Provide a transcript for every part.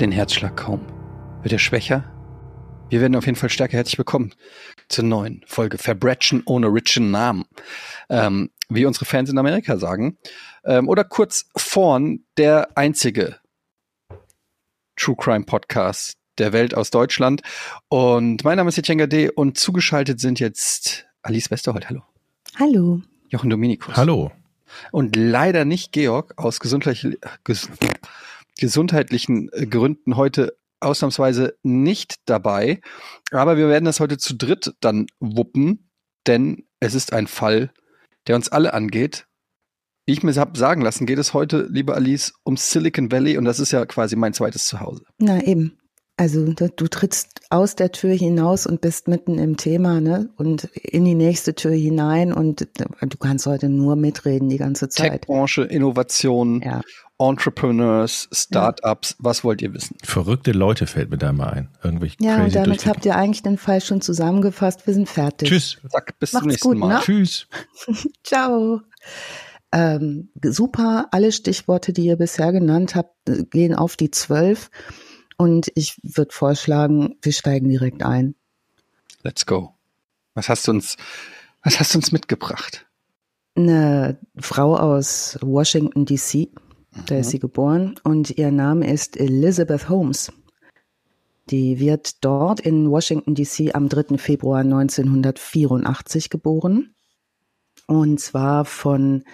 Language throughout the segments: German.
den Herzschlag kaum. Wird er schwächer? Wir werden auf jeden Fall stärker. Herzlich willkommen zur neuen Folge Verbrechen ohne richen Namen. Ähm, wie unsere Fans in Amerika sagen. Ähm, oder kurz vorn der einzige True Crime Podcast der Welt aus Deutschland. Und mein Name ist Etienne D. und zugeschaltet sind jetzt Alice Westerholt. Hallo. Hallo. Jochen Dominikus. Hallo. Und leider nicht Georg aus gesundheitlich, ges gesundheitlichen äh, Gründen heute ausnahmsweise nicht dabei. Aber wir werden das heute zu dritt dann wuppen, denn es ist ein Fall, der uns alle angeht. Wie ich mir habe sagen lassen, geht es heute, liebe Alice, um Silicon Valley und das ist ja quasi mein zweites Zuhause. Na eben. Also du, du trittst aus der Tür hinaus und bist mitten im Thema, ne? Und in die nächste Tür hinein und du kannst heute nur mitreden die ganze Zeit. Tech-Branche, Innovation, Ja. Entrepreneurs, Startups, was wollt ihr wissen? Verrückte Leute fällt mir da mal ein. Irgendwelche Ja, und crazy damit habt ihr eigentlich den Fall schon zusammengefasst. Wir sind fertig. Tschüss. Zack, bis Macht's zum nächsten gut, Mal. ne? Tschüss. Ciao. Ähm, super, alle Stichworte, die ihr bisher genannt habt, gehen auf die zwölf. Und ich würde vorschlagen, wir steigen direkt ein. Let's go. Was hast du uns, was hast du uns mitgebracht? Eine Frau aus Washington, D.C., da ist sie geboren, und ihr Name ist Elizabeth Holmes. Die wird dort in Washington, D.C. am 3. Februar 1984 geboren. Und zwar von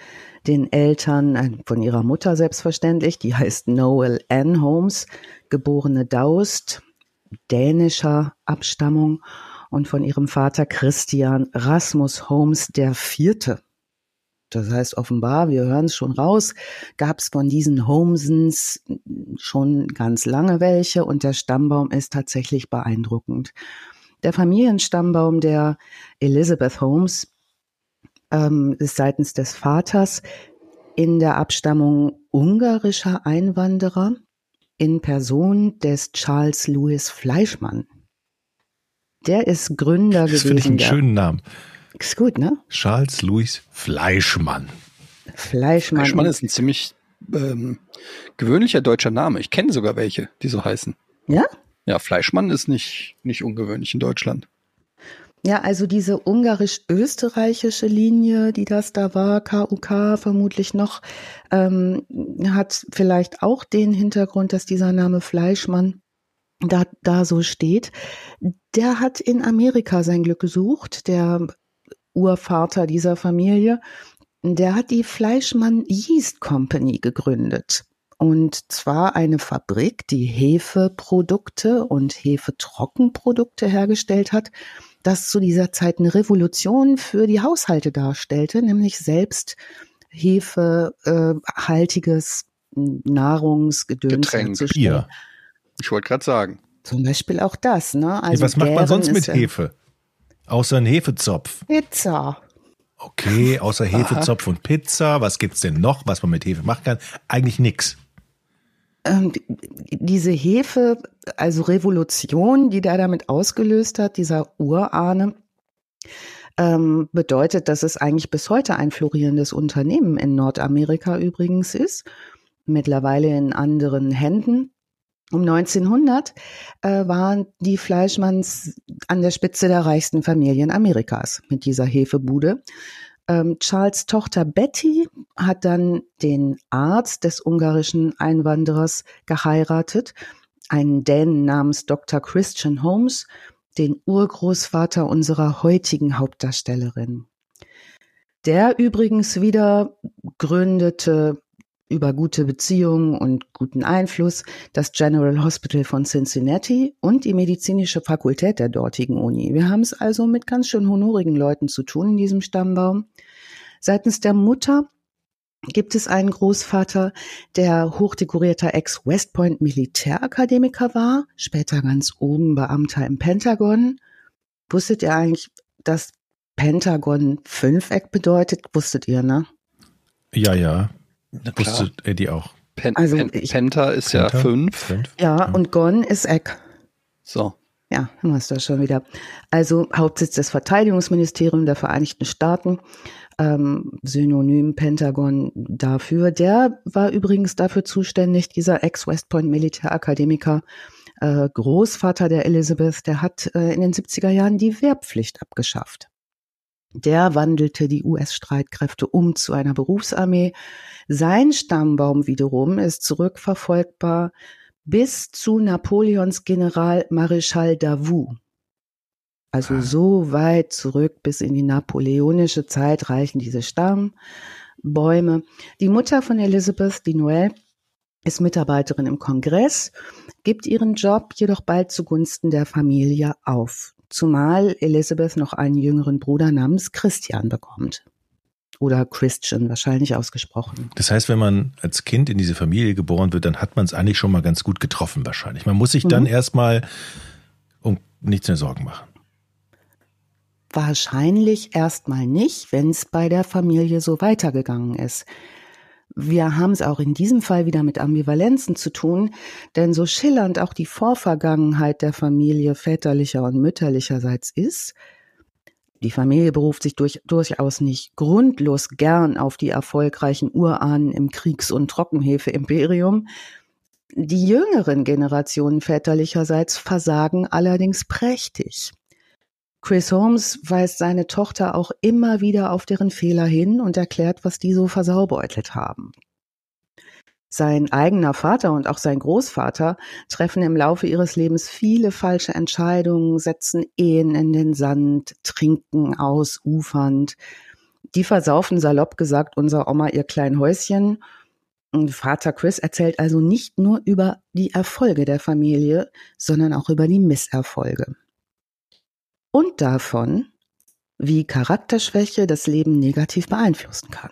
den Eltern, äh, von ihrer Mutter selbstverständlich, die heißt Noel Ann Holmes, geborene Daust, dänischer Abstammung, und von ihrem Vater Christian Rasmus Holmes der Vierte. Das heißt offenbar, wir hören es schon raus, gab es von diesen Holmesens schon ganz lange welche und der Stammbaum ist tatsächlich beeindruckend. Der Familienstammbaum der Elizabeth Holmes ähm, ist seitens des Vaters in der Abstammung ungarischer Einwanderer in Person des Charles Louis Fleischmann. Der ist Gründer Das finde ich gewesen. einen der- schönen Namen. Ist gut, ne? Charles Louis Fleischmann. Fleischmann. Fleischmann ist ein ziemlich ähm, gewöhnlicher deutscher Name. Ich kenne sogar welche, die so heißen. Ja? Ja, Fleischmann ist nicht, nicht ungewöhnlich in Deutschland. Ja, also diese ungarisch-österreichische Linie, die das da war, KUK vermutlich noch, ähm, hat vielleicht auch den Hintergrund, dass dieser Name Fleischmann da, da so steht. Der hat in Amerika sein Glück gesucht, der Urvater dieser Familie. Der hat die Fleischmann Yeast Company gegründet. Und zwar eine Fabrik, die Hefeprodukte und Hefetrockenprodukte hergestellt hat, das zu dieser Zeit eine Revolution für die Haushalte darstellte, nämlich selbst hefehaltiges Nahrungsgedöns Getränk. Bier. Ich wollte gerade sagen. Zum Beispiel auch das, ne? Also Was macht man sonst mit ja- Hefe? Außer einen Hefezopf. Pizza. Okay, außer Hefezopf und Pizza. Was gibt's denn noch, was man mit Hefe machen kann? Eigentlich nix. Ähm, die- diese Hefe, also Revolution, die der damit ausgelöst hat, dieser Urahne, ähm, bedeutet, dass es eigentlich bis heute ein florierendes Unternehmen in Nordamerika übrigens ist, mittlerweile in anderen Händen. Um 1900 äh, waren die Fleischmanns an der Spitze der reichsten Familien Amerikas mit dieser Hefebude. Ähm, Charles Tochter Betty hat dann den Arzt des ungarischen Einwanderers geheiratet, einen Dänen namens Dr. Christian Holmes, den Urgroßvater unserer heutigen Hauptdarstellerin. Der übrigens wieder gründete über gute Beziehungen und guten Einfluss das General Hospital von Cincinnati und die medizinische Fakultät der dortigen Uni. Wir haben es also mit ganz schön honorigen Leuten zu tun in diesem Stammbaum. Seitens der Mutter gibt es einen Großvater, der hochdekorierter Ex-West Point Militärakademiker war, später ganz oben Beamter im Pentagon. Wusstet ihr eigentlich, dass Pentagon Fünfeck bedeutet? Wusstet ihr, ne? Ja, ja. Na klar. Wusste Eddie auch. Pen Also Pen ich- Penta ist ja Penta? fünf. Fünf? Ja, und Gon ist Eck. So. Ja, haben wir es da schon wieder. Also Hauptsitz des Verteidigungsministeriums der Vereinigten Staaten. ähm, Synonym Pentagon dafür. Der war übrigens dafür zuständig, dieser Ex-West Point Militärakademiker, äh, Großvater der Elizabeth, der hat äh, in den 70er Jahren die Wehrpflicht abgeschafft. Der wandelte die US-Streitkräfte um zu einer Berufsarmee. Sein Stammbaum wiederum ist zurückverfolgbar bis zu Napoleons General Maréchal Davout. Also ah. so weit zurück bis in die napoleonische Zeit reichen diese Stammbäume. Die Mutter von Elizabeth, die Noel, ist Mitarbeiterin im Kongress, gibt ihren Job jedoch bald zugunsten der Familie auf zumal Elizabeth noch einen jüngeren Bruder namens Christian bekommt. Oder Christian wahrscheinlich ausgesprochen. Das heißt, wenn man als Kind in diese Familie geboren wird, dann hat man es eigentlich schon mal ganz gut getroffen wahrscheinlich. Man muss sich dann mhm. erstmal um nichts mehr Sorgen machen. Wahrscheinlich erstmal nicht, wenn es bei der Familie so weitergegangen ist. Wir haben es auch in diesem Fall wieder mit Ambivalenzen zu tun, denn so schillernd auch die Vorvergangenheit der Familie väterlicher und mütterlicherseits ist, die Familie beruft sich durch, durchaus nicht grundlos gern auf die erfolgreichen Urahnen im Kriegs- und Trockenhefe-Imperium. Die jüngeren Generationen väterlicherseits versagen allerdings prächtig. Chris Holmes weist seine Tochter auch immer wieder auf deren Fehler hin und erklärt, was die so versaubeutelt haben. Sein eigener Vater und auch sein Großvater treffen im Laufe ihres Lebens viele falsche Entscheidungen, setzen Ehen in den Sand, trinken ausufernd. Die versaufen salopp gesagt unser Oma ihr klein Häuschen. Vater Chris erzählt also nicht nur über die Erfolge der Familie, sondern auch über die Misserfolge und davon, wie Charakterschwäche das Leben negativ beeinflussen kann.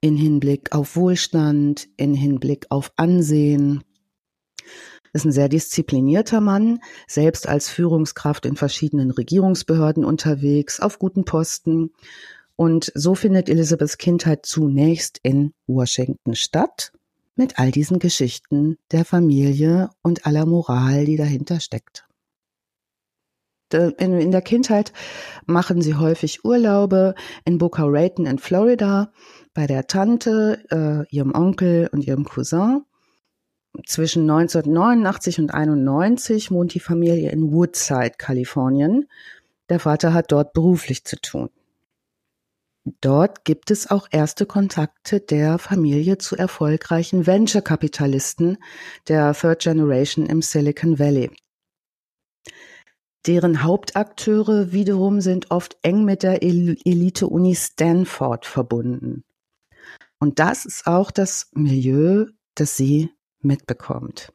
In Hinblick auf Wohlstand, in Hinblick auf Ansehen. Ist ein sehr disziplinierter Mann, selbst als Führungskraft in verschiedenen Regierungsbehörden unterwegs, auf guten Posten. Und so findet Elizabeths Kindheit zunächst in Washington statt, mit all diesen Geschichten der Familie und aller Moral, die dahinter steckt. Äh, in, in der Kindheit machen sie häufig Urlaube in Boca Raton in Florida bei der Tante, äh, ihrem Onkel und ihrem Cousin. Zwischen 1989 und 91 wohnt die Familie in Woodside, Kalifornien. Der Vater hat dort beruflich zu tun. Dort gibt es auch erste Kontakte der Familie zu erfolgreichen Venture-Kapitalisten der Third Generation im Silicon Valley. Deren Hauptakteure wiederum sind oft eng mit der Elite-Uni Stanford verbunden. Und das ist auch das Milieu, das sie mitbekommt.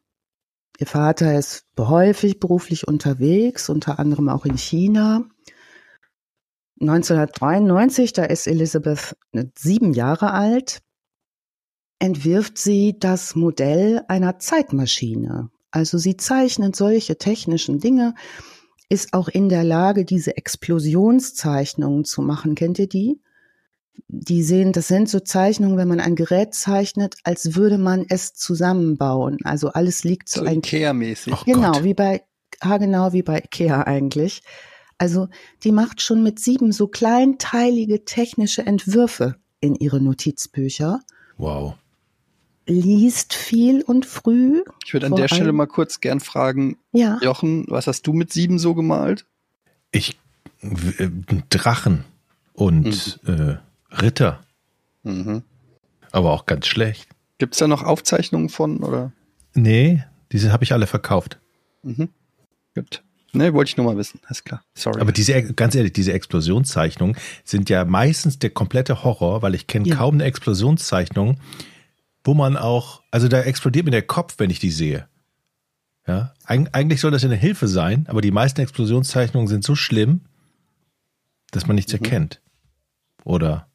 Ihr Vater ist häufig beruflich unterwegs, unter anderem auch in China. 1993, da ist Elizabeth sieben Jahre alt, entwirft sie das Modell einer Zeitmaschine. Also sie zeichnet solche technischen Dinge, ist auch in der Lage, diese Explosionszeichnungen zu machen. Kennt ihr die? Die sehen, das sind so Zeichnungen, wenn man ein Gerät zeichnet, als würde man es zusammenbauen. Also alles liegt so, so ein Ikea-mäßig. Oh genau, Gott. wie bei, ha, genau wie bei Ikea eigentlich. Also die macht schon mit sieben so kleinteilige technische Entwürfe in ihre Notizbücher. Wow liest viel und früh. Ich würde an der Stelle mal kurz gern fragen, ja. Jochen, was hast du mit sieben so gemalt? Ich äh, Drachen und mhm. äh, Ritter. Mhm. Aber auch ganz schlecht. Gibt es da noch Aufzeichnungen von, oder? Nee, diese habe ich alle verkauft. Mhm. Gut. Ne, wollte ich nur mal wissen. Ist klar. Sorry. Aber diese, ganz ehrlich, diese Explosionszeichnungen sind ja meistens der komplette Horror, weil ich kenne ja. kaum eine Explosionszeichnung, wo man auch, also da explodiert mir der Kopf, wenn ich die sehe. Ja, Eig eigentlich soll das ja eine Hilfe sein, aber die meisten Explosionszeichnungen sind so schlimm, dass man nichts mhm. erkennt. Oder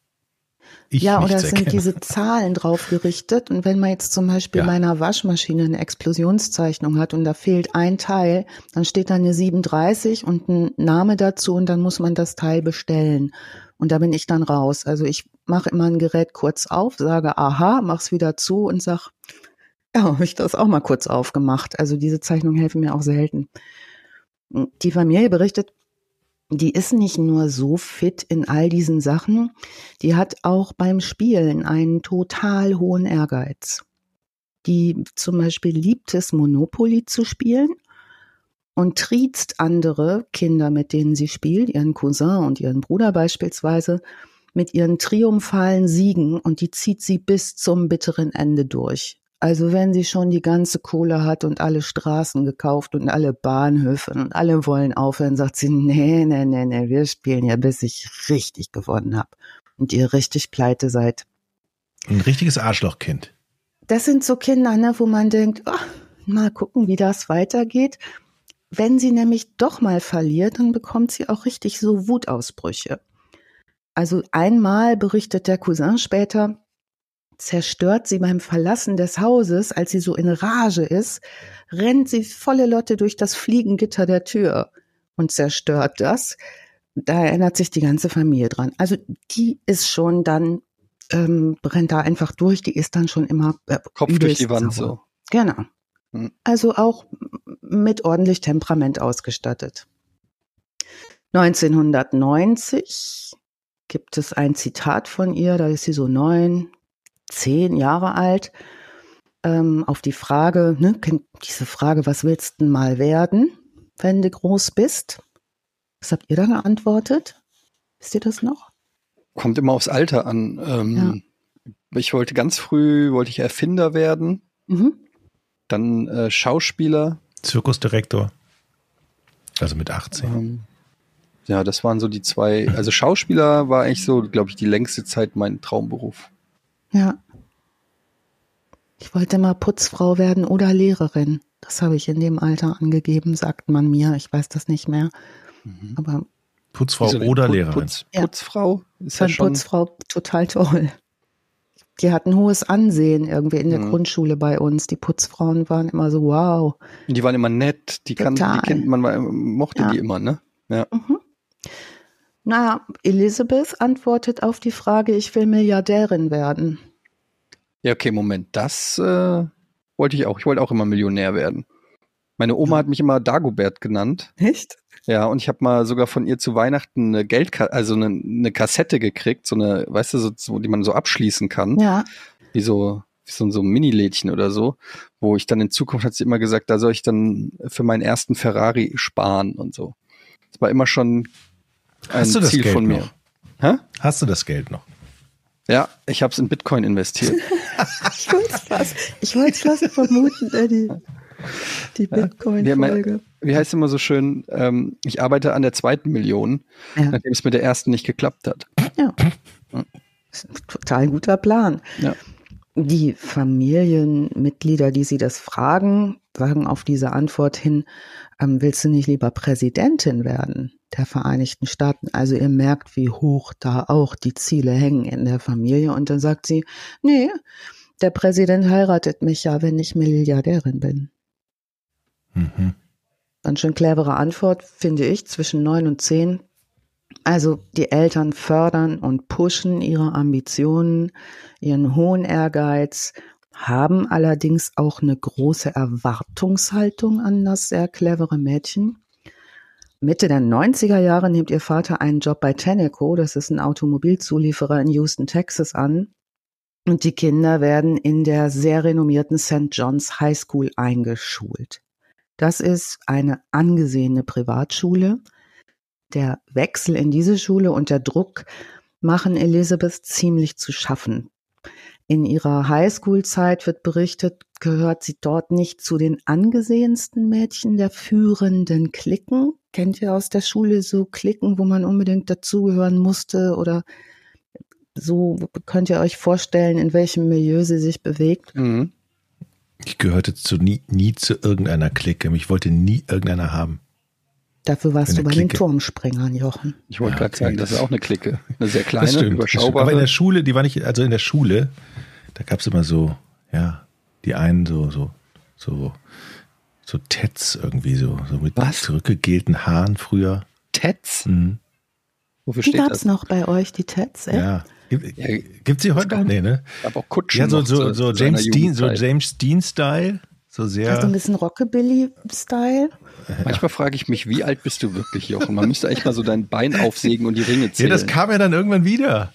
ich ja, oder es sind diese Zahlen drauf gerichtet. Und wenn man jetzt zum Beispiel ja. bei einer Waschmaschine eine Explosionszeichnung hat und da fehlt ein Teil, dann steht da eine 37 und ein Name dazu und dann muss man das Teil bestellen. Und da bin ich dann raus. Also ich mache immer ein Gerät kurz auf, sage aha, mach's wieder zu und sag, ja, habe ich das auch mal kurz aufgemacht. Also diese Zeichnungen helfen mir auch selten. Die Familie berichtet die ist nicht nur so fit in all diesen Sachen, die hat auch beim Spielen einen total hohen Ehrgeiz. Die zum Beispiel liebt es, Monopoly zu spielen und triezt andere Kinder, mit denen sie spielt, ihren Cousin und ihren Bruder beispielsweise, mit ihren triumphalen Siegen und die zieht sie bis zum bitteren Ende durch. Also wenn sie schon die ganze Kohle hat und alle Straßen gekauft und alle Bahnhöfe und alle wollen aufhören, sagt sie, nee, nee, nee, nee, wir spielen ja, bis ich richtig gewonnen habe und ihr richtig pleite seid. Ein richtiges Arschlochkind. Das sind so Kinder, ne, wo man denkt, oh, mal gucken, wie das weitergeht. Wenn sie nämlich doch mal verliert, dann bekommt sie auch richtig so Wutausbrüche. Also einmal berichtet der Cousin später, zerstört sie beim Verlassen des Hauses, als sie so in Rage ist, rennt sie volle Lotte durch das Fliegengitter der Tür und zerstört das. Da erinnert sich die ganze Familie dran. Also die ist schon dann, ähm, brennt da einfach durch, die ist dann schon immer äh, Kopf durch die Wand sauer. so. Genau. Hm. Also auch mit ordentlich Temperament ausgestattet. 1990 gibt es ein Zitat von ihr, da ist sie so neun, zehn Jahre alt, ähm, auf die Frage, ne, diese Frage, was willst du mal werden, wenn du groß bist? Was habt ihr da geantwortet? Wisst ihr das noch? Kommt immer aufs Alter an. Ähm, ja. Ich wollte ganz früh, wollte ich Erfinder werden, mhm. dann äh, Schauspieler. Zirkusdirektor. Also mit 18. Ähm, ja, das waren so die zwei. Also Schauspieler war eigentlich so, glaube ich, die längste Zeit mein Traumberuf. Ja. Ich wollte mal Putzfrau werden oder Lehrerin. Das habe ich in dem Alter angegeben, sagt man mir. Ich weiß das nicht mehr. Mhm. Aber Putzfrau oder Put, Lehrerin. Putz, Putzfrau ist ja schon Putzfrau total toll. Die hatten hohes Ansehen irgendwie in der mhm. Grundschule bei uns. Die Putzfrauen waren immer so wow. Die waren immer nett. Die, kann, die kennt man, man mochte ja. die immer, ne? Ja. Mhm. Naja, Elizabeth antwortet auf die Frage, ich will Milliardärin werden. Ja, okay, Moment, das äh, wollte ich auch. Ich wollte auch immer Millionär werden. Meine Oma hat mich immer Dagobert genannt. Echt? Ja, und ich habe mal sogar von ihr zu Weihnachten eine Geld, also eine, eine Kassette gekriegt, so eine, weißt du, so, die man so abschließen kann. Ja. Wie so, wie so, so ein Mini-Lädchen oder so, wo ich dann in Zukunft hat sie immer gesagt, da soll ich dann für meinen ersten Ferrari sparen und so. Das war immer schon ein Hast du das Ziel Geld von mir. Noch? Hä? Hast du das Geld noch? Ja, ich habe es in Bitcoin investiert. ich wollte es fast, ich wollte fast vermuten, Eddie. Die Bitcoin-Folge. Wie heißt es immer so schön, ähm, ich arbeite an der zweiten Million, ja. nachdem es mit der ersten nicht geklappt hat. Ja. Das ist ein total guter Plan. Ja. Die Familienmitglieder, die Sie das fragen, sagen auf diese Antwort hin, ähm, willst du nicht lieber Präsidentin werden? der Vereinigten Staaten. Also ihr merkt, wie hoch da auch die Ziele hängen in der Familie. Und dann sagt sie, nee, der Präsident heiratet mich ja, wenn ich Milliardärin bin. Mhm. Ganz schön clevere Antwort, finde ich, zwischen neun und zehn. Also die Eltern fördern und pushen ihre Ambitionen, ihren hohen Ehrgeiz, haben allerdings auch eine große Erwartungshaltung an das sehr clevere Mädchen. Mitte der 90er Jahre nimmt ihr Vater einen Job bei Tenneco, das ist ein Automobilzulieferer in Houston, Texas, an. Und die Kinder werden in der sehr renommierten St. John's High School eingeschult. Das ist eine angesehene Privatschule. Der Wechsel in diese Schule und der Druck machen Elizabeth ziemlich zu schaffen. In ihrer Highschool-Zeit wird berichtet, gehört sie dort nicht zu den angesehensten Mädchen der führenden Klicken. Kennt ihr aus der Schule so Klicken, wo man unbedingt dazugehören musste oder so könnt ihr euch vorstellen, in welchem Milieu sie sich bewegt? Mhm. Ich gehörte zu nie, nie zu irgendeiner Clique. Ich wollte nie irgendeiner haben. Dafür warst du bei Clique. den Turmspringern, Jochen. Ich wollte ja, gerade sagen, das ist auch eine Clique. Eine sehr kleine, überschaubare. Aber in der Schule, die war nicht, also in der Schule, da gab es immer so, ja, die einen so, so, so, so Tets irgendwie, so, so mit Was? zurückgegelten Haaren früher. Tets? Mhm. Wofür die gab es noch bei euch, die Tets, ey? Ja. Gibt es sie heute noch? Nee, ne? Aber auch Kutschen. Ja, so, so, so James Dean, so James Dean-Style. So sehr. Also ein bisschen Rockabilly-Style. Manchmal frage ich mich, wie alt bist du wirklich, Jochen? Man müsste echt mal so dein Bein aufsägen und die Ringe zählen. Ja, das kam ja dann irgendwann wieder.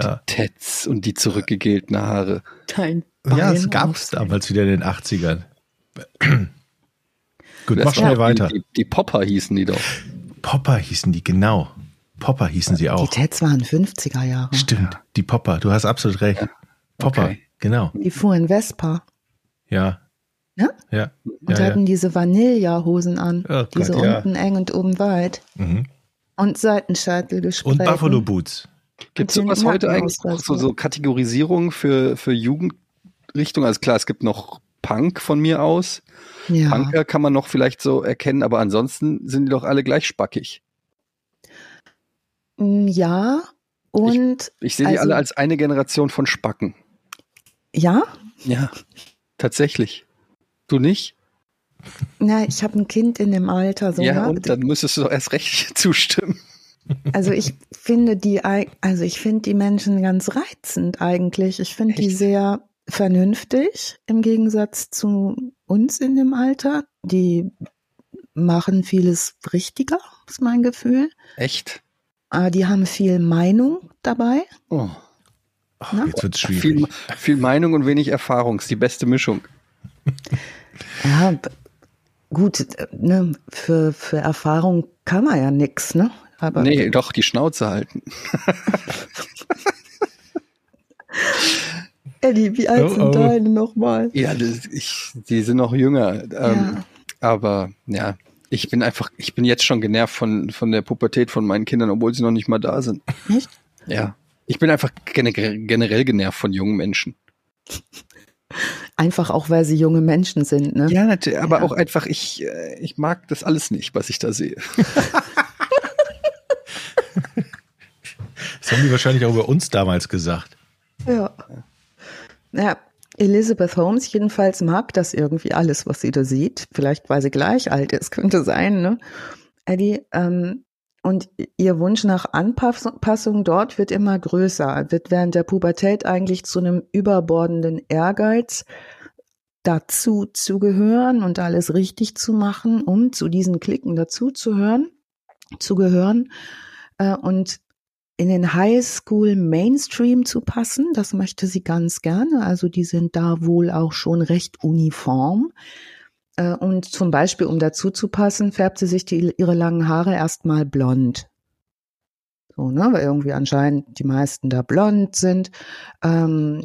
Ja. Die Tets und die zurückgegelten Haare. Dein Bein ja, es gab es damals wieder in den 80ern. Gut, mach schnell weiter. Die, die, Popper hießen die doch. Popper hießen die, genau. Popper hießen sie auch. Die Tets waren 50er Jahre. Stimmt, ja. die Popper, du hast absolut recht. Ja. Popper, okay. genau. Die fuhren Vespa. Ja. Ja? Ja. Und ja, hatten diese Vanilla-Hosen an. Oh Gott, diese unten eng und oben weit. Mhm. Und Seitenscheitel gesprengt. Und Buffalo Boots. Gibt es sowas heute eigentlich? So, so Kategorisierung für, für Jugendrichtung? Also klar, es gibt noch Punk von mir aus. Ja. Punker kann man noch vielleicht so erkennen, aber ansonsten sind die doch alle gleich spackig. Mm, ja, und. Ich, ich sehe also, die alle als eine Generation von Spacken. Ja? Ja, tatsächlich. Du nicht? Na, ich habe ein Kind in dem Alter. So, ja, ne? und dann müsstest du doch erst recht zustimmen. Also ich finde die, also ich finde die Menschen ganz reizend eigentlich. Ich finde die sehr vernünftig im Gegensatz zu uns in dem Alter. Die machen vieles richtiger, ist mein Gefühl. Echt? Aber die haben viel Meinung dabei. Oh. Ach, jetzt wird's schwierig. Viel, viel Meinung und wenig Erfahrung ist die beste Mischung. Ja, gut, ne, für, für Erfahrung kann man ja nichts, ne? Aber nee, doch, die Schnauze halten. Eddie, wie alt oh, sind oh. deine nochmal? Ja, das, ich, die sind noch jünger. Ähm, ja. Aber ja, ich bin einfach, ich bin jetzt schon genervt von, von der Pubertät von meinen Kindern, obwohl sie noch nicht mal da sind. Echt? Ja. Ich bin einfach generell genervt von jungen Menschen. Einfach auch, weil sie junge Menschen sind, ne? Ja, natürlich, aber ja. auch einfach, ich, äh, ich mag das alles nicht, was ich da sehe. das haben die wahrscheinlich auch über uns damals gesagt. Ja. Ja, Elizabeth Holmes jedenfalls mag das irgendwie alles, was sie da sieht. Vielleicht, weil sie gleich alt ist, könnte sein, ne? Eddie, ähm, und ihr Wunsch nach Anpassung dort wird immer größer, wird während der Pubertät eigentlich zu einem überbordenden Ehrgeiz, dazu zu gehören und alles richtig zu machen, um zu diesen Klicken dazu zu hören, zu gehören. Äh, und in den Highschool Mainstream zu passen. Das möchte sie ganz gerne. Also die sind da wohl auch schon recht uniform. Äh, und zum Beispiel, um dazu zu passen, färbt sie sich die, ihre langen Haare erstmal blond. So, ne, weil irgendwie anscheinend die meisten da blond sind. Ähm,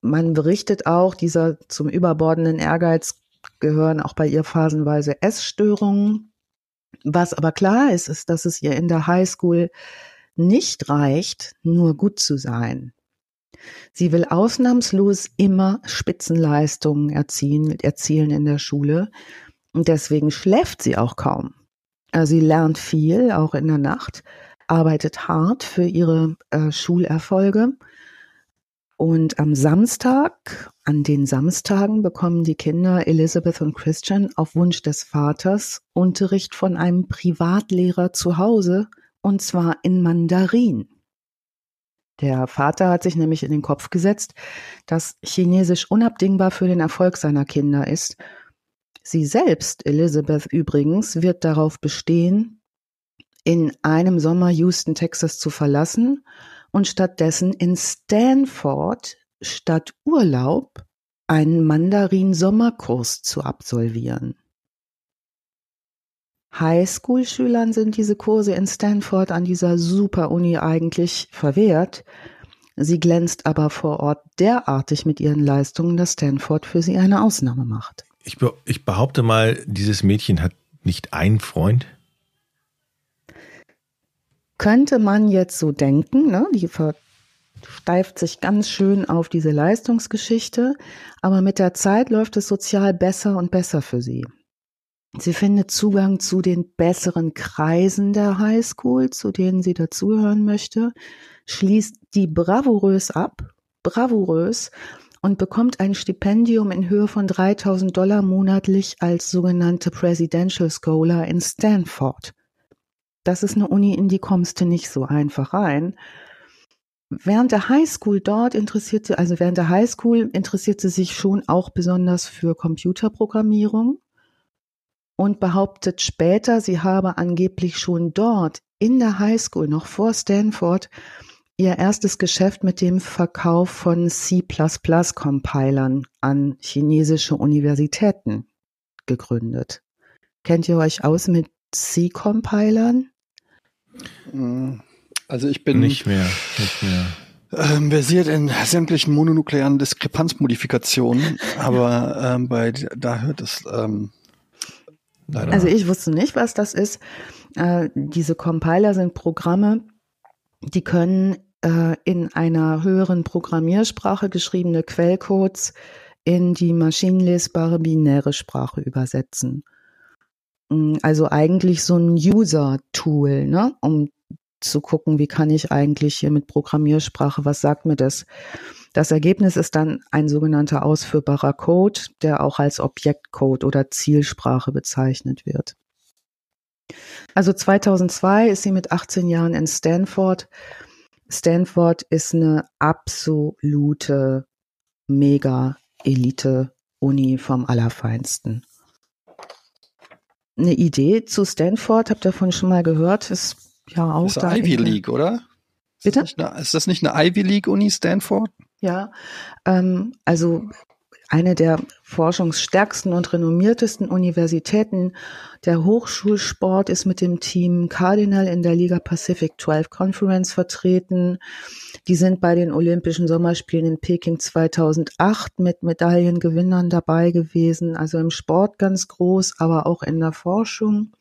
man berichtet auch, dieser zum überbordenden Ehrgeiz gehören auch bei ihr phasenweise Essstörungen. Was aber klar ist, ist, dass es ihr in der Highschool nicht reicht, nur gut zu sein. Sie will ausnahmslos immer Spitzenleistungen erzielen, erzielen in der Schule und deswegen schläft sie auch kaum. Also sie lernt viel, auch in der Nacht, arbeitet hart für ihre äh, Schulerfolge. Und am Samstag, an den Samstagen bekommen die Kinder Elizabeth und Christian auf Wunsch des Vaters Unterricht von einem Privatlehrer zu Hause und zwar in Mandarin. Der Vater hat sich nämlich in den Kopf gesetzt, dass Chinesisch unabdingbar für den Erfolg seiner Kinder ist. Sie selbst, Elizabeth übrigens, wird darauf bestehen, in einem Sommer Houston, Texas zu verlassen und stattdessen in Stanford statt Urlaub einen Mandarin-Sommerkurs zu absolvieren. Highschool-Schülern sind diese Kurse in Stanford an dieser Super-Uni eigentlich verwehrt. Sie glänzt aber vor Ort derartig mit ihren Leistungen, dass Stanford für sie eine Ausnahme macht. Ich, be ich behaupte mal, dieses Mädchen hat nicht einen Freund. Könnte man jetzt so denken, ne? Die versteift sich ganz schön auf diese Leistungsgeschichte, aber mit der Zeit läuft es sozial besser und besser für sie. Sie findet Zugang zu den besseren Kreisen der Highschool, zu denen sie dazugehören möchte, schließt die bravourös ab, bravourös, und bekommt ein Stipendium in Höhe von 3000 Dollar monatlich als sogenannte Presidential Scholar in Stanford. Das ist eine Uni, in die kommst du nicht so einfach rein. Während der Highschool dort interessierte, also während der Highschool interessiert sie sich schon auch besonders für Computerprogrammierung und behauptet später, sie habe angeblich schon dort in der Highschool, noch vor Stanford, ihr erstes Geschäft mit dem Verkauf von C++-Compilern an chinesische Universitäten gegründet. Kennt ihr euch aus mit C-Compilern? Also ich bin nicht mehr, nicht mehr. Ähm, versiert in sämtlichen mononuklearen Diskrepanzmodifikationen, aber ähm, bei da hört es ähm, leider. Also ich wusste nicht, was das ist. Äh, diese Compiler sind Programme, die können äh, in einer höheren Programmiersprache geschriebene Quellcodes in die maschinenlesbare binäre Sprache übersetzen. Mm, also eigentlich so ein User-Tool, ne, um zu gucken, wie kann ich eigentlich hier mit Programmiersprache, was sagt mir das? Das Ergebnis ist dann ein sogenannter ausführbarer Code, der auch als Objektcode oder Zielsprache bezeichnet wird. Also 2002 ist sie mit 18 Jahren in Stanford. Stanford ist eine absolute Mega-Elite-Uni vom Allerfeinsten. Eine Idee zu Stanford, habt ihr davon schon mal gehört, ist ja auch ist da. Ivy League, oder? Bitte? Ist das, eine, ist das nicht eine Ivy League Uni Stanford? Ja, ähm, also eine der forschungsstärksten und renommiertesten Universitäten. Der Hochschulsport ist mit dem Team Cardinal in der Liga Pacific 12 Conference vertreten. Die sind bei den Olympischen Sommerspielen in Peking 2008 mit Medaillengewinnern dabei gewesen. Also im Sport ganz groß, aber auch in der Forschung.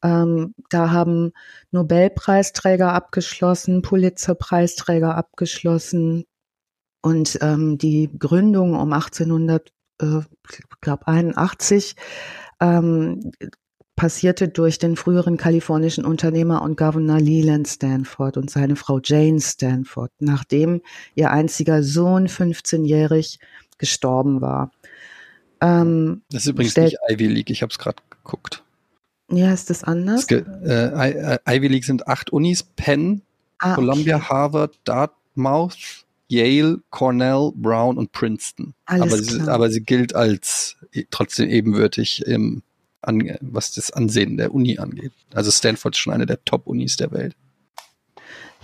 Ähm, da haben Nobelpreisträger abgeschlossen, Pulitzer-Preisträger abgeschlossen, und ähm, die Gründung um 1800, äh, glaube 81, ähm, passierte durch den früheren kalifornischen Unternehmer und Governor Leland Stanford und seine Frau Jane Stanford, nachdem ihr einziger Sohn 15-jährig gestorben war. Ähm, das ist übrigens nicht Ivy League, ich habe es gerade geguckt. Ja, ist das anders? Das, äh, Ivy League sind acht Unis, Penn, ah, Columbia, okay. Harvard, Dartmouth, Yale, Cornell, Brown und Princeton. Alles aber, sie, aber sie gilt als trotzdem ebenwürdig im, an, was das Ansehen der Uni angeht. Also Stanford ist schon eine der Top-Unis der Welt.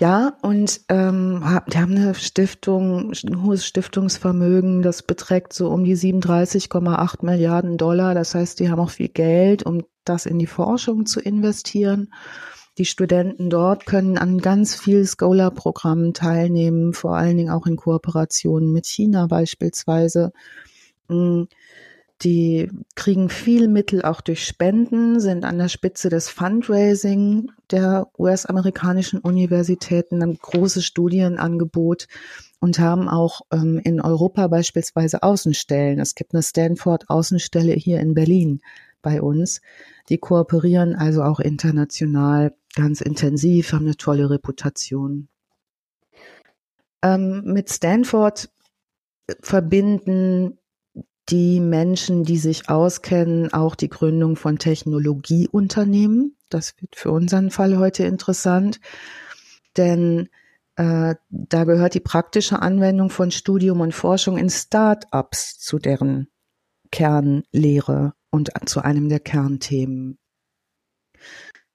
Ja, und ähm, die haben eine Stiftung, ein hohes Stiftungsvermögen, das beträgt so um die 37,8 Milliarden Dollar. Das heißt, die haben auch viel Geld, um das in die Forschung zu investieren. Die Studenten dort können an ganz viel Scholar-Programmen teilnehmen, vor allen Dingen auch in Kooperationen mit China beispielsweise. Mm, die kriegen viel Mittel auch durch Spenden, sind an der Spitze des Fundraising der US-amerikanischen Universitäten, ein großes Studienangebot und haben auch ähm, in Europa beispielsweise Außenstellen. Es gibt eine Stanford-Außenstelle hier in Berlin bei uns. Die kooperieren also auch international ganz intensiv, haben eine tolle Reputation. Ähm, mit Stanford verbinden die Menschen, die sich auskennen, auch die Gründung von Technologieunternehmen. Das wird für unseren Fall heute interessant, denn äh, da gehört die praktische Anwendung von Studium und Forschung in Start-ups zu deren Kernlehre und zu einem der Kernthemen.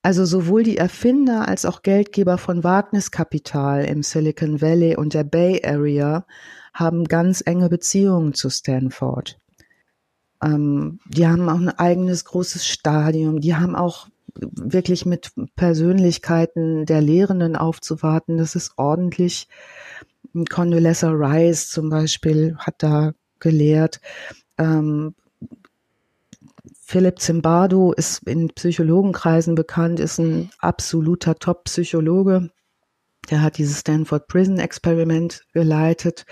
Also sowohl die Erfinder als auch Geldgeber von Wagniskapital im Silicon Valley und der Bay Area haben ganz enge Beziehungen zu Stanford. Ähm, die haben auch ein eigenes großes Stadium. Die haben auch wirklich mit Persönlichkeiten der Lehrenden aufzuwarten. Das ist ordentlich. Condoleezza Rice zum Beispiel hat da gelehrt. Ähm, Philipp Zimbardo ist in Psychologenkreisen bekannt, ist ein absoluter Top-Psychologe. Der hat dieses Stanford Prison Experiment geleitet.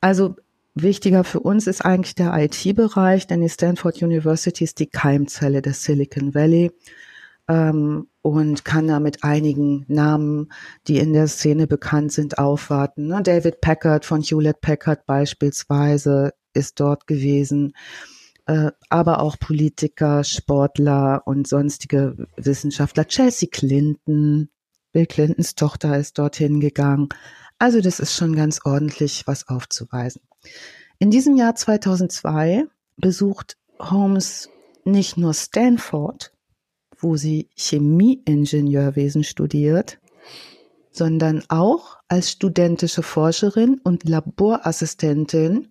Also wichtiger für uns ist eigentlich der IT-Bereich, denn die Stanford University ist die Keimzelle des Silicon Valley ähm, und kann da mit einigen Namen, die in der Szene bekannt sind, aufwarten. Ne? David Packard von Hewlett Packard beispielsweise ist dort gewesen. Äh, aber auch Politiker, Sportler und sonstige Wissenschaftler. Chelsea Clinton, Bill Clintons Tochter ist dorthin gegangen. Also das ist schon ganz ordentlich was aufzuweisen. In diesem Jahr 2002 besucht Holmes nicht nur Stanford, wo sie Chemieingenieurwesen studiert, sondern auch als studentische Forscherin und Laborassistentin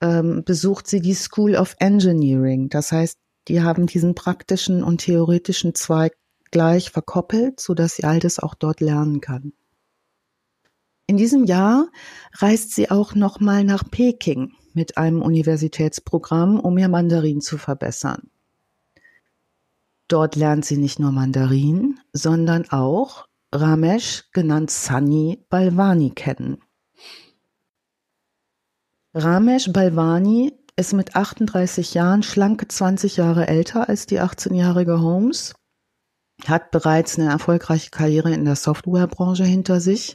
ähm, besucht sie die School of Engineering. Das heißt, die haben diesen praktischen und theoretischen Zweig gleich verkoppelt, so dass sie all das auch dort lernen kann. In diesem Jahr reist sie auch noch mal nach Peking mit einem Universitätsprogramm, um ihr Mandarin zu verbessern. Dort lernt sie nicht nur Mandarin, sondern auch Ramesh, genannt Sunny Balwani, kennen. Ramesh Balwani ist mit 38 Jahren schlanke 20 Jahre älter als die 18-jährige Holmes, hat bereits eine erfolgreiche Karriere in der Softwarebranche hinter sich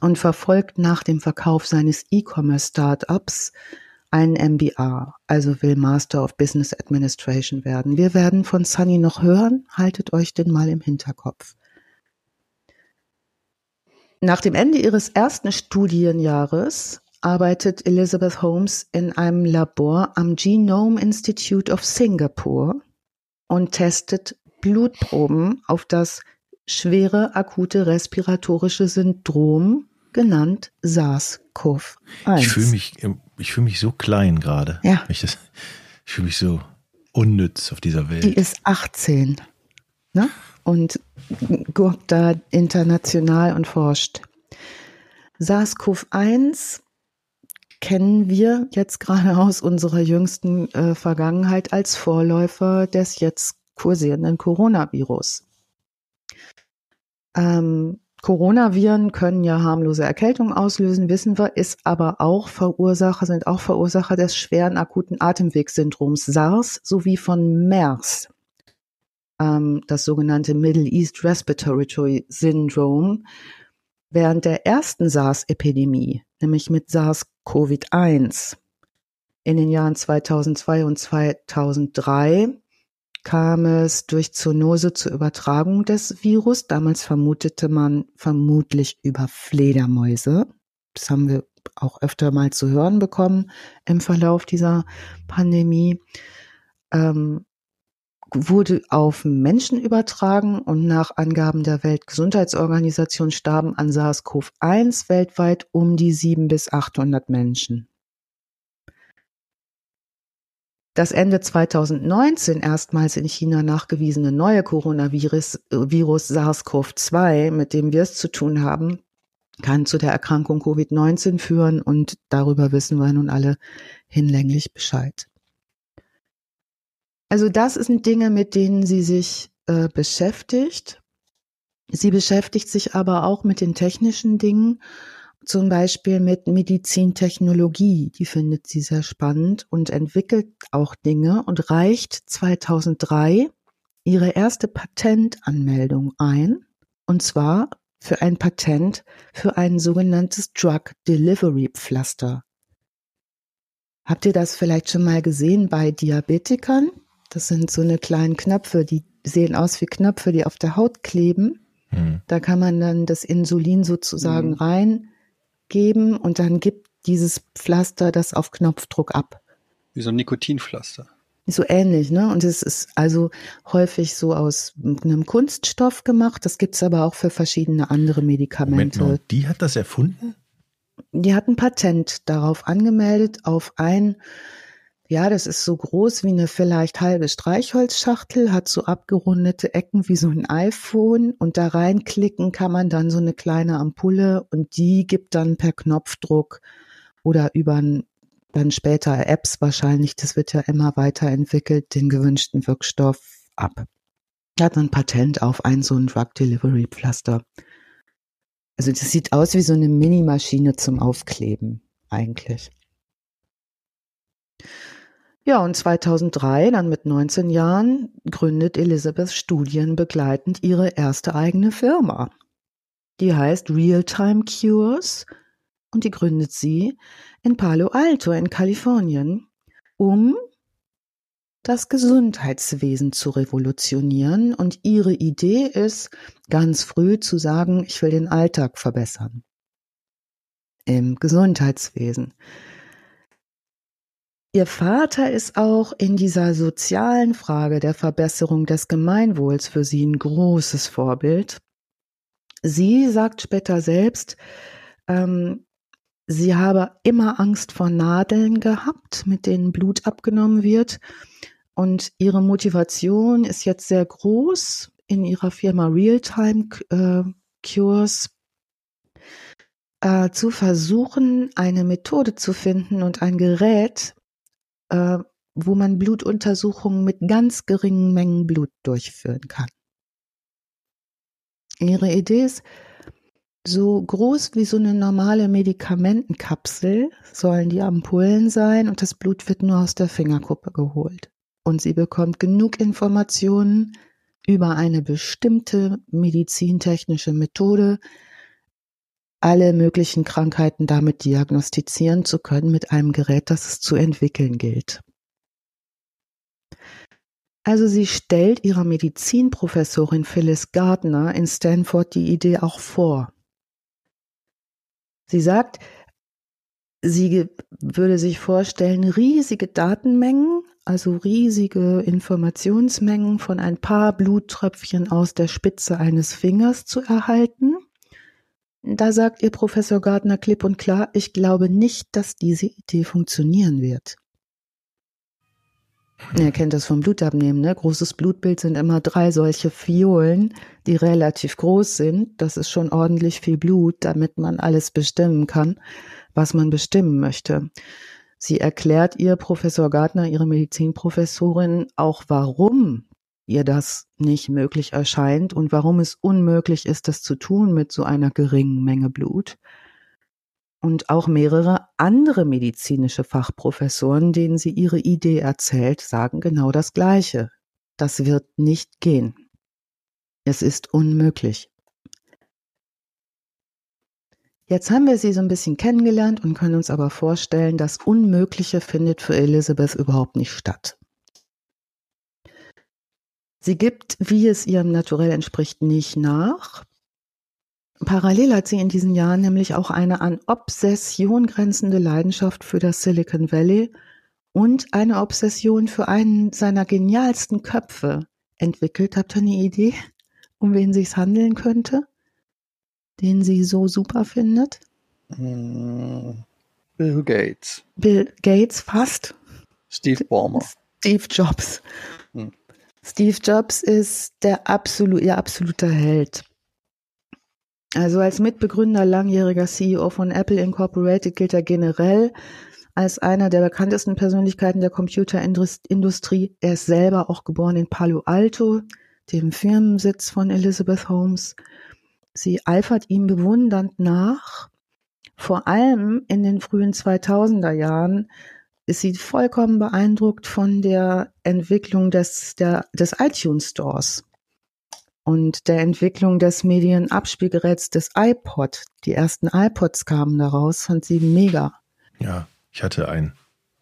und verfolgt nach dem Verkauf seines E-Commerce-Startups einen MBA, also will Master of Business Administration werden. Wir werden von Sunny noch hören, haltet euch den mal im Hinterkopf. Nach dem Ende ihres ersten Studienjahres arbeitet Elizabeth Holmes in einem Labor am Genome Institute of Singapore und testet Blutproben auf das schwere akute respiratorische Syndrom, genannt SARS-CoV-1. Ich fühle mich, ich fühle mich so klein gerade. Ja. Ich, ich fühle mich so unnütz auf dieser Welt. Die ist 18 ne? und gurkt da international und forscht. SARS-CoV-1 kennen wir jetzt gerade aus unserer jüngsten äh, Vergangenheit als Vorläufer des jetzt kursierenden Coronavirus. Ähm, Coronaviren können ja harmlose Erkältung auslösen, wissen wir, ist aber auch Verursacher, sind auch Verursacher des schweren akuten Atemwegssyndroms SARS sowie von MERS, ähm, das sogenannte Middle East Respiratory Syndrome. Während der ersten SARS-Epidemie, nämlich mit SARS-CoV-1 in den Jahren 2002 und 2003, kam es durch Zoonose zur Übertragung des Virus. Damals vermutete man vermutlich über Fledermäuse. Das haben wir auch öfter mal zu hören bekommen im Verlauf dieser Pandemie. Ähm, wurde auf Menschen übertragen und nach Angaben der Weltgesundheitsorganisation starben an SARS-CoV-1 weltweit um die 7 bis 800 Menschen. Das Ende 2019 erstmals in China nachgewiesene neue Coronavirus Virus SARS-CoV-2, mit dem wir es zu tun haben, kann zu der Erkrankung Covid-19 führen und darüber wissen wir nun alle hinlänglich Bescheid. Also das sind Dinge, mit denen sie sich äh, beschäftigt. Sie beschäftigt sich aber auch mit den technischen Dingen zum Beispiel mit Medizintechnologie, die findet sie sehr spannend und entwickelt auch Dinge und reicht 2003 ihre erste Patentanmeldung ein, und zwar für ein Patent für ein sogenanntes Drug Delivery Pflaster. Habt ihr das vielleicht schon mal gesehen bei Diabetikern? Das sind so eine kleinen Knöpfe, die sehen aus wie Knöpfe, die auf der Haut kleben. Hm. Da kann man dann das Insulin sozusagen hm. rein geben und dann gibt dieses Pflaster das auf Knopfdruck ab. Wie so ein Nikotinpflaster. So ähnlich, ne? Und es ist also häufig so aus einem Kunststoff gemacht. Das gibt's aber auch für verschiedene andere Medikamente. Moment mal, die hat das erfunden? Die hat ein Patent darauf angemeldet, auf ein ja, das ist so groß wie eine vielleicht halbe Streichholzschachtel, hat so abgerundete Ecken wie so ein iPhone und da reinklicken kann man dann so eine kleine Ampulle und die gibt dann per Knopfdruck oder über dann später Apps wahrscheinlich, das wird ja immer weiterentwickelt, den gewünschten Wirkstoff ab. Hat ein Patent auf ein so ein Drug Delivery Pflaster. Also das sieht aus wie so eine Minimaschine zum Aufkleben eigentlich. Ja, und 2003, dann mit 19 Jahren, gründet Elizabeth studienbegleitend ihre erste eigene Firma. Die heißt Realtime Cures und die gründet sie in Palo Alto in Kalifornien, um das Gesundheitswesen zu revolutionieren. Und ihre Idee ist, ganz früh zu sagen, ich will den Alltag verbessern. Im Gesundheitswesen. Ihr Vater ist auch in dieser sozialen Frage der Verbesserung des Gemeinwohls für sie ein großes Vorbild. Sie sagt später selbst, ähm, sie habe immer Angst vor Nadeln gehabt, mit denen Blut abgenommen wird. Und ihre Motivation ist jetzt sehr groß in ihrer Firma Realtime äh, Cures äh, zu versuchen, eine Methode zu finden und ein Gerät, äh, wo man Blutuntersuchungen mit ganz geringen Mengen Blut durchführen kann. Ihre Idee ist, so groß wie so eine normale Medikamentenkapsel sollen die Ampullen sein und das Blut wird nur aus der Fingerkuppe geholt. Und sie bekommt genug Informationen über eine bestimmte medizintechnische Methode, alle möglichen Krankheiten damit diagnostizieren zu können mit einem Gerät, das es zu entwickeln gilt. Also sie stellt ihrer Medizinprofessorin Phyllis Gardner in Stanford die Idee auch vor. Sie sagt, sie würde sich vorstellen, riesige Datenmengen, also riesige Informationsmengen von ein paar Bluttröpfchen aus der Spitze eines Fingers zu erhalten da sagt ihr Professor Gardner klipp und klar, ich glaube nicht, dass diese Idee funktionieren wird. Er kennt das vom Blutabnehmen, ne? Großes Blutbild sind immer drei solche Fiolen, die relativ groß sind. Das ist schon ordentlich viel Blut, damit man alles bestimmen kann, was man bestimmen möchte. Sie erklärt ihr Professor Gardner, ihre Medizinprofessorin, auch warum ihr das nicht möglich erscheint und warum es unmöglich ist, das zu tun mit so einer geringen Menge Blut. Und auch mehrere andere medizinische Fachprofessoren, denen sie ihre Idee erzählt, sagen genau das Gleiche. Das wird nicht gehen. Es ist unmöglich. Jetzt haben wir sie so ein bisschen kennengelernt und können uns aber vorstellen, das Unmögliche findet für Elizabeth überhaupt nicht statt. Sie gibt, wie es ihrem Naturell entspricht, nicht nach. Parallel hat sie in diesen Jahren nämlich auch eine an Obsession grenzende Leidenschaft für das Silicon Valley und eine Obsession für einen seiner genialsten Köpfe entwickelt. Habt ihr eine Idee, um wen sich's handeln könnte, den sie so super findet? Hm, Bill Gates. Bill Gates fast. Steve Ballmer. Steve Jobs. Steve Jobs ist der absolut, ihr absoluter Held. Also als Mitbegründer, langjähriger CEO von Apple Incorporated gilt er generell als einer der bekanntesten Persönlichkeiten der Computerindustrie. Er ist selber auch geboren in Palo Alto, dem Firmensitz von Elizabeth Holmes. Sie eifert ihm bewundernd nach. Vor allem in den frühen 2000er Jahren ist sie vollkommen beeindruckt von der Entwicklung des, der, des iTunes Stores und der Entwicklung des Medienabspielgeräts des iPod. Die ersten iPods kamen daraus, fand sie mega. Ja, ich hatte einen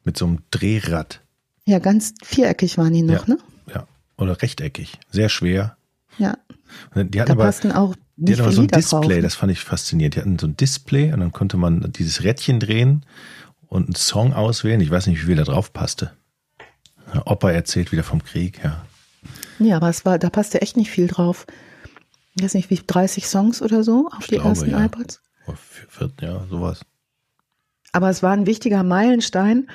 mit so einem Drehrad. Ja, ganz viereckig waren die noch, ja, ne? Ja, oder rechteckig, sehr schwer. Ja. Die hatten da aber, passten auch die hatten aber so ein Lieder Display, drauf. das fand ich faszinierend. Die hatten so ein Display und dann konnte man dieses Rädchen drehen und einen Song auswählen. Ich weiß nicht, wie viel da drauf passte. Opa erzählt wieder vom Krieg, ja. Ja, aber es war, da passte echt nicht viel drauf. Ich weiß nicht, wie 30 Songs oder so auf Ich die glaube, ersten ja. iPods. Vier- Ja, sowas. Aber es war ein wichtiger Meilenstein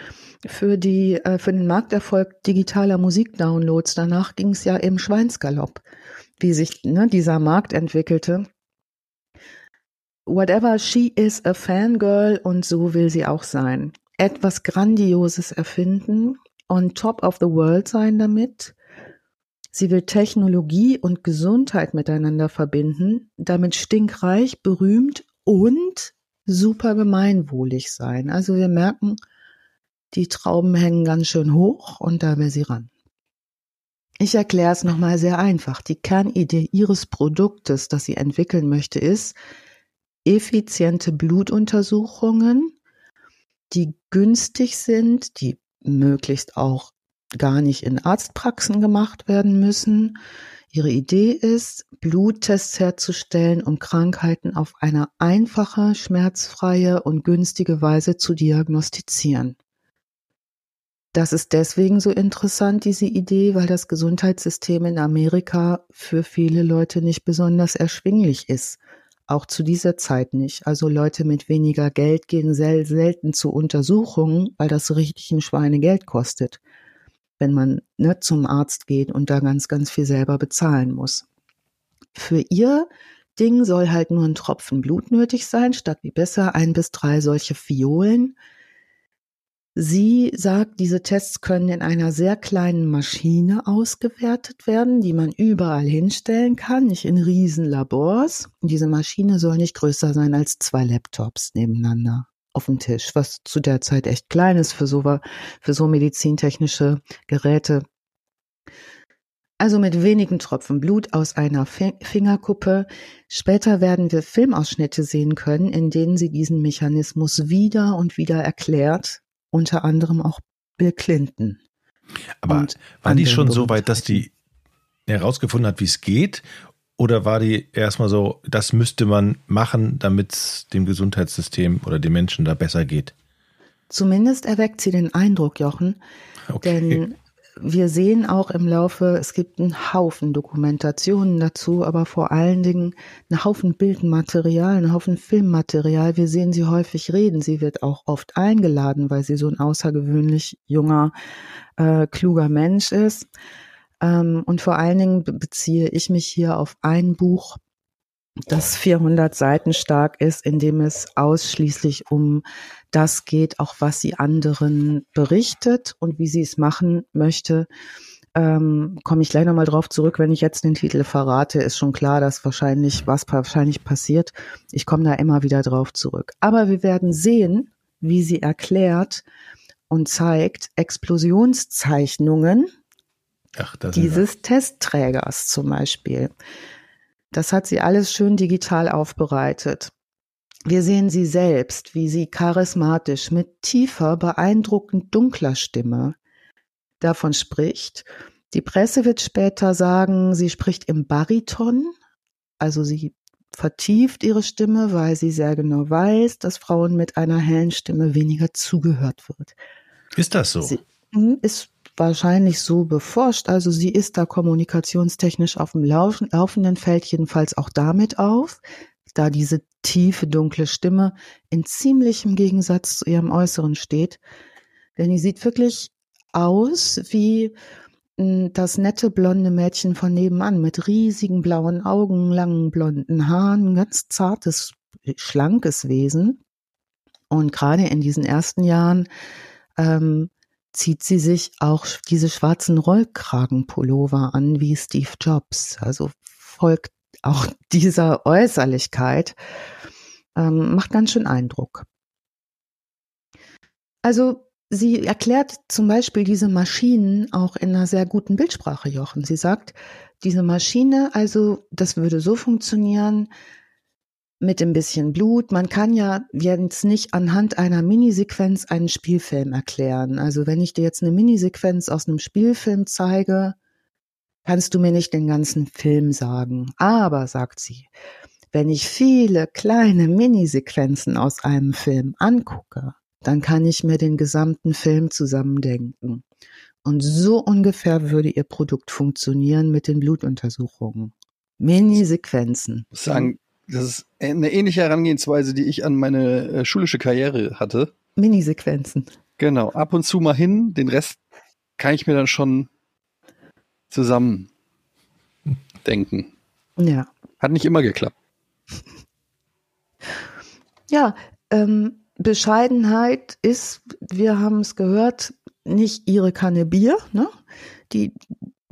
für die, äh, für den Markterfolg digitaler Musikdownloads. Danach ging es ja im Schweinsgalopp, wie sich ne, dieser Markt entwickelte. Whatever she is a fangirl und so will sie auch sein. Etwas Grandioses erfinden, on top of the world sein damit. Sie will Technologie und Gesundheit miteinander verbinden, damit stinkreich, berühmt und super gemeinwohlig sein. Also wir merken, die Trauben hängen ganz schön hoch und da will sie ran. Ich erkläre es nochmal sehr einfach. Die Kernidee ihres Produktes, das sie entwickeln möchte, ist effiziente Blutuntersuchungen, die günstig sind, die möglichst auch gar nicht in Arztpraxen gemacht werden müssen. Ihre Idee ist, Bluttests herzustellen, um Krankheiten auf eine einfache, schmerzfreie und günstige Weise zu diagnostizieren. Das ist deswegen so interessant, diese Idee, weil das Gesundheitssystem in Amerika für viele Leute nicht besonders erschwinglich ist. Auch zu dieser Zeit nicht. Also Leute mit weniger Geld gehen sel selten zu Untersuchungen, weil das richtig ein Schweinegeld kostet, wenn man ne, zum Arzt geht und da ganz, ganz viel selber bezahlen muss. Für ihr Ding soll halt nur ein Tropfen Blut nötig sein, statt wie besser ein bis drei solche Fiolen. Sie sagt, diese Tests können in einer sehr kleinen Maschine ausgewertet werden, die man überall hinstellen kann, nicht in Riesenlabors. Diese Maschine soll nicht größer sein als zwei Laptops nebeneinander auf dem Tisch, was zu der Zeit echt klein ist für so, für so medizintechnische Geräte. Also mit wenigen Tropfen Blut aus einer Fingerkuppe. Später werden wir Filmausschnitte sehen können, in denen sie diesen Mechanismus wieder und wieder erklärt, unter anderem auch Bill Clinton. Aber war die schon so weit, dass die herausgefunden hat, wie es geht? Oder war die erstmal so, das müsste man machen, damit es dem Gesundheitssystem oder den Menschen da besser geht? Zumindest erweckt sie den Eindruck, Jochen. Okay. Denn wir sehen auch im Laufe, es gibt einen Haufen Dokumentationen dazu, aber vor allen Dingen einen Haufen Bildmaterial, einen Haufen Filmmaterial. Wir sehen sie häufig reden. Sie wird auch oft eingeladen, weil sie so ein außergewöhnlich junger, äh, kluger Mensch ist. Ähm, und vor allen Dingen beziehe ich mich hier auf ein Buch, das 400 Seiten stark ist, in dem es ausschließlich um das geht, auch was sie anderen berichtet und wie sie es machen möchte. Ähm, komme ich gleich nochmal drauf zurück, wenn ich jetzt den Titel verrate, ist schon klar, dass wahrscheinlich, was wahrscheinlich passiert. Ich komme da immer wieder drauf zurück. Aber wir werden sehen, wie sie erklärt und zeigt Explosionszeichnungen Ach, dieses Testträgers zum Beispiel. Das hat sie alles schön digital aufbereitet. Wir sehen sie selbst, wie sie charismatisch mit tiefer, beeindruckend dunkler Stimme davon spricht. Die Presse wird später sagen, sie spricht im Bariton, also sie vertieft ihre Stimme, weil sie sehr genau weiß, dass Frauen mit einer hellen Stimme weniger zugehört wird. Ist das so? Sie ist wahrscheinlich so beforscht. Also sie ist da kommunikationstechnisch auf dem laufenden Feld jedenfalls auch damit auf, da diese tiefe, dunkle Stimme in ziemlichem Gegensatz zu ihrem Äußeren steht. Denn die sieht wirklich aus wie hm, das nette blonde Mädchen von nebenan mit riesigen blauen Augen, langen blonden Haaren, ganz zartes, schlankes Wesen. Und gerade in diesen ersten Jahren ähm, zieht sie sich auch diese schwarzen Rollkragenpullover an wie Steve Jobs. Also folgt auch dieser Äußerlichkeit. Ähm, macht ganz schön Eindruck. Also sie erklärt zum Beispiel diese Maschinen auch in einer sehr guten Bildsprache, Jochen. Sie sagt, diese Maschine, also das würde so funktionieren, mit ein bisschen Blut. Man kann ja jetzt nicht anhand einer Minisequenz einen Spielfilm erklären. Also wenn ich dir jetzt eine Minisequenz aus einem Spielfilm zeige, kannst du mir nicht den ganzen Film sagen. Aber, sagt sie, wenn ich viele kleine Minisequenzen aus einem Film angucke, dann kann ich mir den gesamten Film zusammendenken. Und so ungefähr würde ihr Produkt funktionieren mit den Blutuntersuchungen. Mini-Sequenzen. Sagen, das ist eine ähnliche Herangehensweise, die ich an meine äh, schulische Karriere hatte. Minisequenzen. Genau, ab und zu mal hin, den Rest kann ich mir dann schon zusammen denken. Ja. Hat nicht immer geklappt. Ja, ähm, Bescheidenheit ist, wir haben es gehört, nicht ihre Kanne Bier. Ne? Die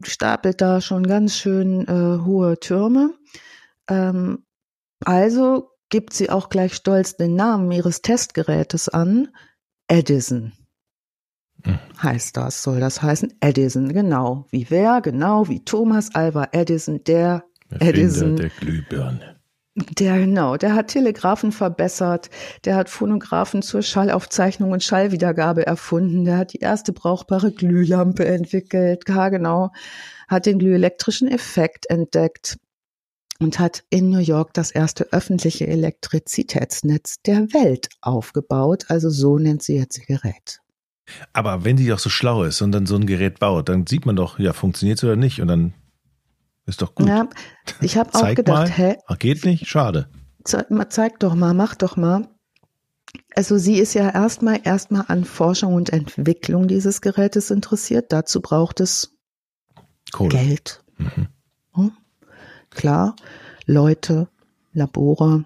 stapelt da schon ganz schön äh, hohe Türme. Ähm, also gibt sie auch gleich stolz den Namen ihres Testgerätes an. Edison. Heißt das, soll das heißen. Edison, genau. Wie wer? Genau, wie Thomas Alva Edison, der Erfinder Edison. der Glühbirne. Der, genau, der hat Telegraphen verbessert, der hat Phonographen zur Schallaufzeichnung und Schallwiedergabe erfunden, der hat die erste brauchbare Glühlampe entwickelt, ja, genau, hat den glühelektrischen Effekt entdeckt, und hat in New York das erste öffentliche Elektrizitätsnetz der Welt aufgebaut. Also so nennt sie jetzt ihr Gerät. Aber wenn die doch so schlau ist und dann so ein Gerät baut, dann sieht man doch, ja, funktioniert es oder nicht und dann ist doch gut. Ja, ich habe auch gedacht, mal. hä, geht nicht? Schade. zeig doch mal, mach doch mal. Also sie ist ja erstmal erstmal an Forschung und Entwicklung dieses Gerätes interessiert. Dazu braucht es Cool. Geld. Mhm. Hm? Klar, Leute, Labore.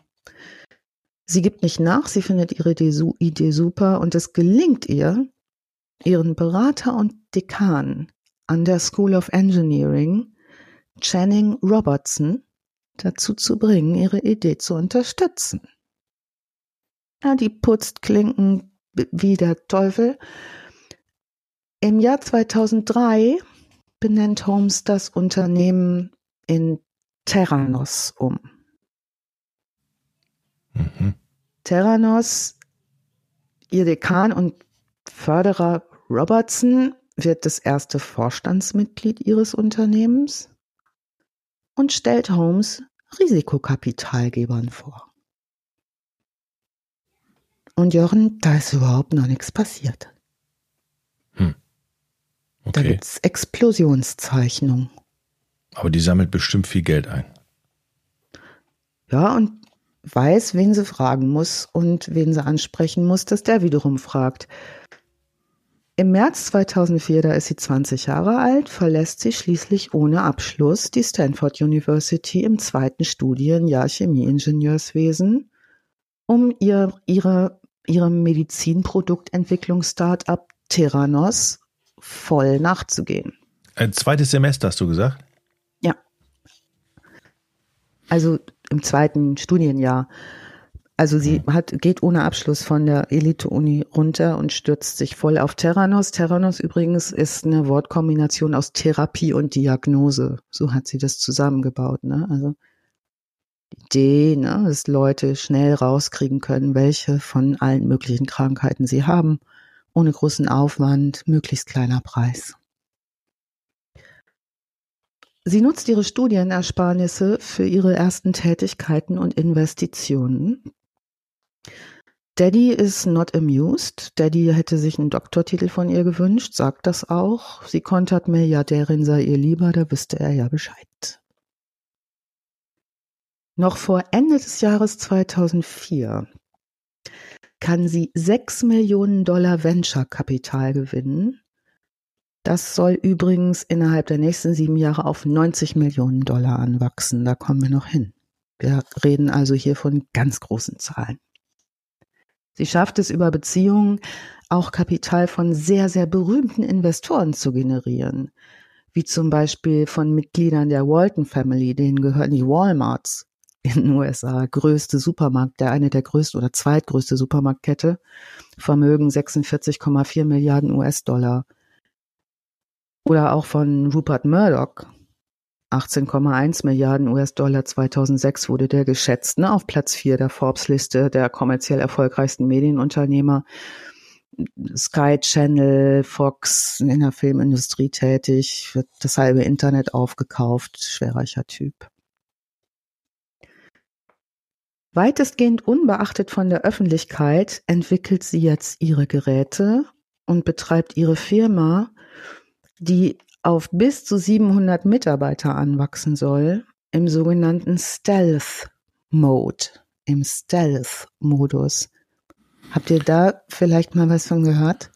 Sie gibt nicht nach, sie findet ihre Idee super und es gelingt ihr, ihren Berater und Dekan an der School of Engineering, Channing Robertson, dazu zu bringen, ihre Idee zu unterstützen. Ja, die putzt Klinken wie der Teufel. Im Jahr 2003 benennt Holmes das Unternehmen in Terranos um. Mhm. Terranos, ihr Dekan und Förderer Robertson wird das erste Vorstandsmitglied ihres Unternehmens und stellt Holmes Risikokapitalgebern vor. Und Jochen, da ist überhaupt noch nichts passiert. Da Okay. gibt's Explosionszeichnungen. Aber die sammelt bestimmt viel Geld ein. Ja, und weiß, wen sie fragen muss und wen sie ansprechen muss, dass der wiederum fragt. Im März 2004, da ist sie 20 Jahre alt, verlässt sie schließlich ohne Abschluss die Stanford University im zweiten Studienjahr Chemieingenieurswesen, um ihr, ihre, ihrem Medizinproduktentwicklungs-Startup Theranos voll nachzugehen. Ein zweites Semester hast du gesagt? Also im zweiten Studienjahr. Also sie hat, geht ohne Abschluss von der Elite-Uni runter und stürzt sich voll auf Terranos. Terranos übrigens ist eine Wortkombination aus Therapie und Diagnose. So hat sie das zusammengebaut. Ne? Also die Idee, ne, dass Leute schnell rauskriegen können, welche von allen möglichen Krankheiten sie haben, ohne großen Aufwand, möglichst kleiner Preis. Sie nutzt ihre Studienersparnisse für ihre ersten Tätigkeiten und Investitionen. Daddy is not amused. Daddy hätte sich einen Doktortitel von ihr gewünscht, sagt das auch. Sie kontert Milliardärin sei ihr lieber, da wüsste er ja Bescheid. Noch vor Ende des Jahres 2004 kann sie 6 Millionen Dollar Venture-Kapital gewinnen. Das soll übrigens innerhalb der nächsten sieben Jahre auf 90 Millionen Dollar anwachsen. Da kommen wir noch hin. Wir reden also hier von ganz großen Zahlen. Sie schafft es über Beziehungen, auch Kapital von sehr, sehr berühmten Investoren zu generieren. Wie zum Beispiel von Mitgliedern der Walton Family, denen gehören die Walmarts in den USA, größte Supermarkt, der eine der größten oder zweitgrößte Supermarktkette, Vermögen 46,4 Milliarden US-Dollar. Oder auch von Rupert Murdoch. 18,1 Milliarden US-Dollar 2006 wurde der geschätzt, ne, auf Platz 4 der Forbes-Liste der kommerziell erfolgreichsten Medienunternehmer. Sky Channel, Fox in der Filmindustrie tätig, wird das halbe Internet aufgekauft, schwerreicher Typ. Weitestgehend unbeachtet von der Öffentlichkeit entwickelt sie jetzt ihre Geräte und betreibt ihre Firma, die auf bis zu 700 Mitarbeiter anwachsen soll, im sogenannten Stealth Mode, im Stealth Modus. Habt ihr da vielleicht mal was von gehört?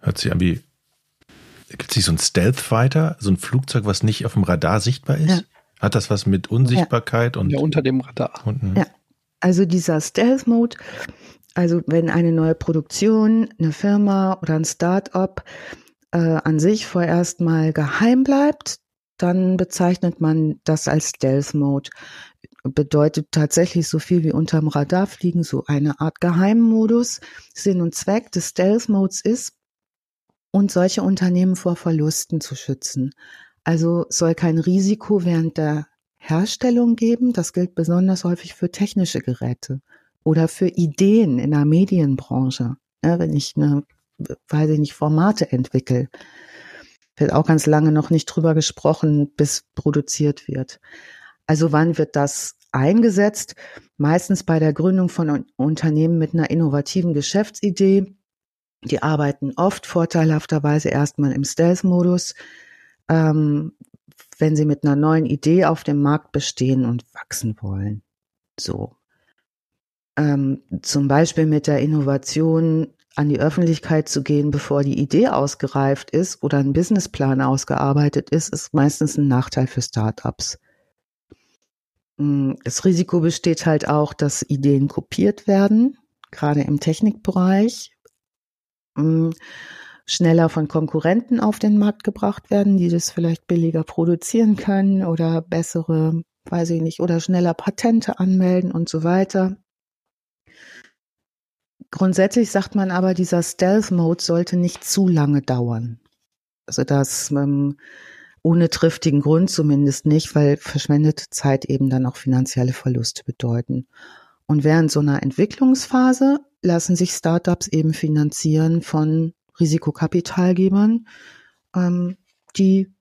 Hört sich an wie. Gibt es nicht so ein Stealth Fighter, so ein Flugzeug, was nicht auf dem Radar sichtbar ist? Ja. Hat das was mit Unsichtbarkeit und, Ja, unter dem Radar. und hm. Ja. Also dieser Stealth Mode, also wenn eine neue Produktion, eine Firma oder ein Start-up äh, an sich vorerst mal geheim bleibt, dann bezeichnet man das als Stealth Mode. Bedeutet tatsächlich so viel wie unterm Radar fliegen, so eine Art Geheimmodus. Sinn und Zweck des Stealth Modes ist, und solche Unternehmen vor Verlusten zu schützen. Also soll kein Risiko während der Herstellung geben. Das gilt besonders häufig für technische Geräte oder für Ideen in der Medienbranche. Ja, wenn ich eine, weiß ich nicht, Formate entwickle, wird auch ganz lange noch nicht drüber gesprochen, bis produziert wird. Also wann wird das eingesetzt? Meistens bei der Gründung von Un- Unternehmen mit einer innovativen Geschäftsidee Die arbeiten oft vorteilhafterweise erstmal im Stealth-Modus, ähm, wenn sie mit einer neuen Idee auf dem Markt bestehen und wachsen wollen. So. Ähm, zum Beispiel mit der Innovation an die Öffentlichkeit zu gehen, bevor die Idee ausgereift ist oder ein Businessplan ausgearbeitet ist, ist meistens ein Nachteil für Startups. Mm, das Risiko besteht halt auch, dass Ideen kopiert werden, gerade im Technikbereich, mm, schneller von Konkurrenten auf den Markt gebracht werden, die das vielleicht billiger produzieren können oder bessere, weiß ich nicht, oder schneller Patente anmelden und so weiter. Grundsätzlich sagt man aber, dieser Stealth-Mode sollte nicht zu lange dauern. Also das ähm, ohne triftigen Grund zumindest nicht, weil verschwendete Zeit eben dann auch finanzielle Verluste bedeuten. Und während so einer Entwicklungsphase lassen sich Startups eben finanzieren von Risikokapitalgebern, ähm, die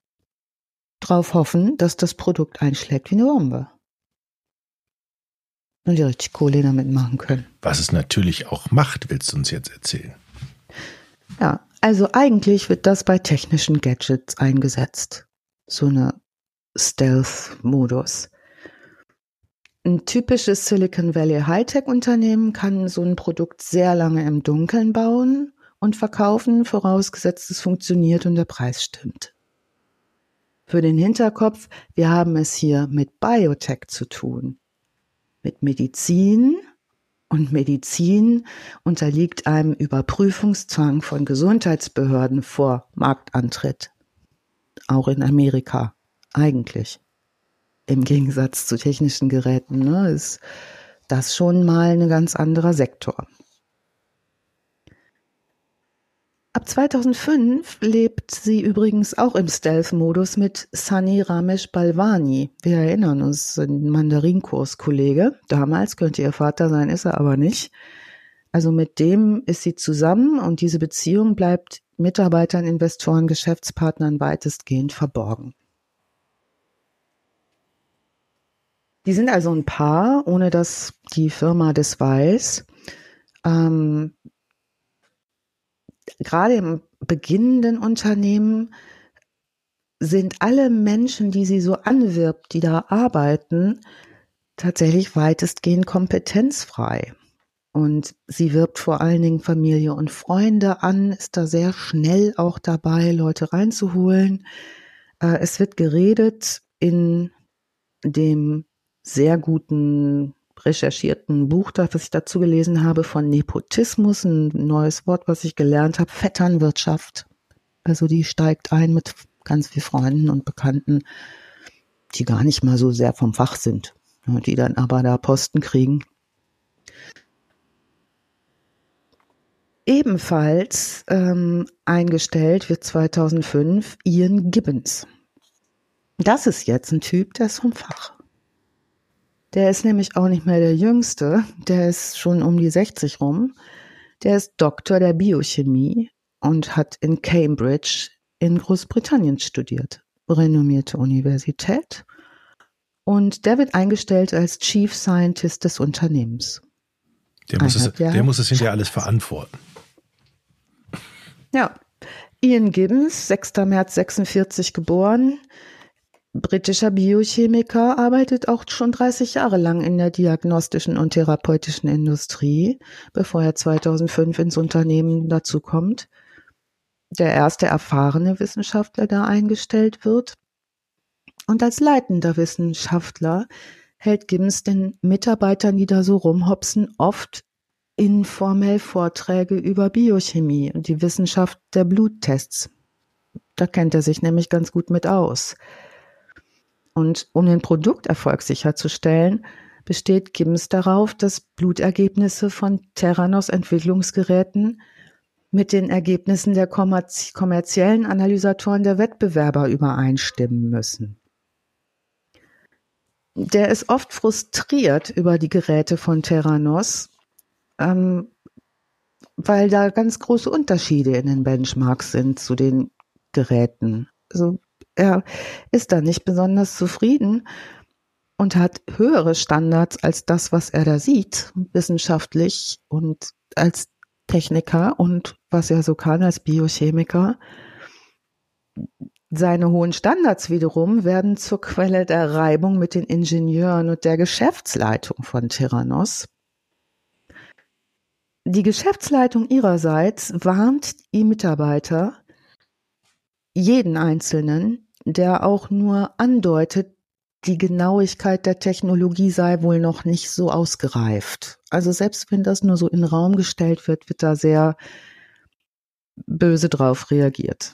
darauf hoffen, dass das Produkt einschlägt wie eine Bombe und die richtig Kohle damit machen können. Was es natürlich auch macht, willst du uns jetzt erzählen? Ja, also eigentlich wird das bei technischen Gadgets eingesetzt. So eine Stealth-Modus. Ein typisches Silicon Valley Hightech-Unternehmen kann so ein Produkt sehr lange im Dunkeln bauen und verkaufen, vorausgesetzt es funktioniert und der Preis stimmt. Für den Hinterkopf, wir haben es hier mit Biotech zu tun mit Medizin und Medizin unterliegt einem Überprüfungszwang von Gesundheitsbehörden vor Marktantritt. Auch in Amerika eigentlich. Im Gegensatz zu technischen Geräten ne, ist das schon mal ein ganz anderer Sektor. Ab 2005 lebt sie übrigens auch im Stealth-Modus mit Sunny Ramesh Balvani. Wir erinnern uns, ein Mandarinkurs-Kollege. Damals könnte ihr Vater sein, ist er aber nicht. Also mit dem ist sie zusammen und diese Beziehung bleibt Mitarbeitern, Investoren, Geschäftspartnern weitestgehend verborgen. Die sind also ein Paar, ohne dass die Firma das weiß. Ähm, gerade im beginnenden Unternehmen sind alle Menschen, die sie so anwirbt, die da arbeiten, tatsächlich weitestgehend kompetenzfrei. Und sie wirbt vor allen Dingen Familie und Freunde an, ist da sehr schnell auch dabei, Leute reinzuholen. Äh, es wird geredet in dem sehr guten recherchierten Buch, das ich dazu gelesen habe, von Nepotismus, ein neues Wort, was ich gelernt habe, Vetternwirtschaft. Also die steigt ein mit ganz vielen Freunden und Bekannten, die gar nicht mal so sehr vom Fach sind, die dann aber da Posten kriegen. Ebenfalls ähm, eingestellt wird 2005 Ian Gibbons. Das ist jetzt ein Typ, der ist vom Fach. Der ist nämlich auch nicht mehr der Jüngste, der ist schon um die 60 rum. Der ist Doktor der Biochemie und hat in Cambridge in Großbritannien studiert. Renommierte Universität. Und der wird eingestellt als Chief Scientist des Unternehmens. Der muss, es, der muss es hinterher alles verantworten. Ja. Ian Gibbons, 6. März 46 geboren, britischer Biochemiker, arbeitet auch schon 30 Jahre lang in der diagnostischen und therapeutischen Industrie, bevor er 2005 ins Unternehmen dazukommt. Der erste erfahrene Wissenschaftler, der eingestellt wird. Und als leitender Wissenschaftler hält Gibbons den Mitarbeitern, die da so rumhopsen, oft informell Vorträge über Biochemie und die Wissenschaft der Bluttests. Da kennt er sich nämlich ganz gut mit aus. Und um den Produkterfolg sicherzustellen, besteht Gibbs darauf, dass Blutergebnisse von Terranos Entwicklungsgeräten mit den Ergebnissen der kommerziellen Analysatoren der Wettbewerber übereinstimmen müssen. Der ist oft frustriert über die Geräte von Terranos, ähm, weil da ganz große Unterschiede in den Benchmarks sind zu den Geräten. Also er ist da nicht besonders zufrieden und hat höhere Standards als das, was er da sieht, wissenschaftlich und als Techniker und was er so kann als Biochemiker. Seine hohen Standards wiederum werden zur Quelle der Reibung mit den Ingenieuren und der Geschäftsleitung von Tyrannos. Die Geschäftsleitung ihrerseits warnt die Mitarbeiter, jeden Einzelnen, der auch nur andeutet, die Genauigkeit der Technologie sei wohl noch nicht so ausgereift. Also selbst wenn das nur so in den Raum gestellt wird, wird da sehr böse drauf reagiert.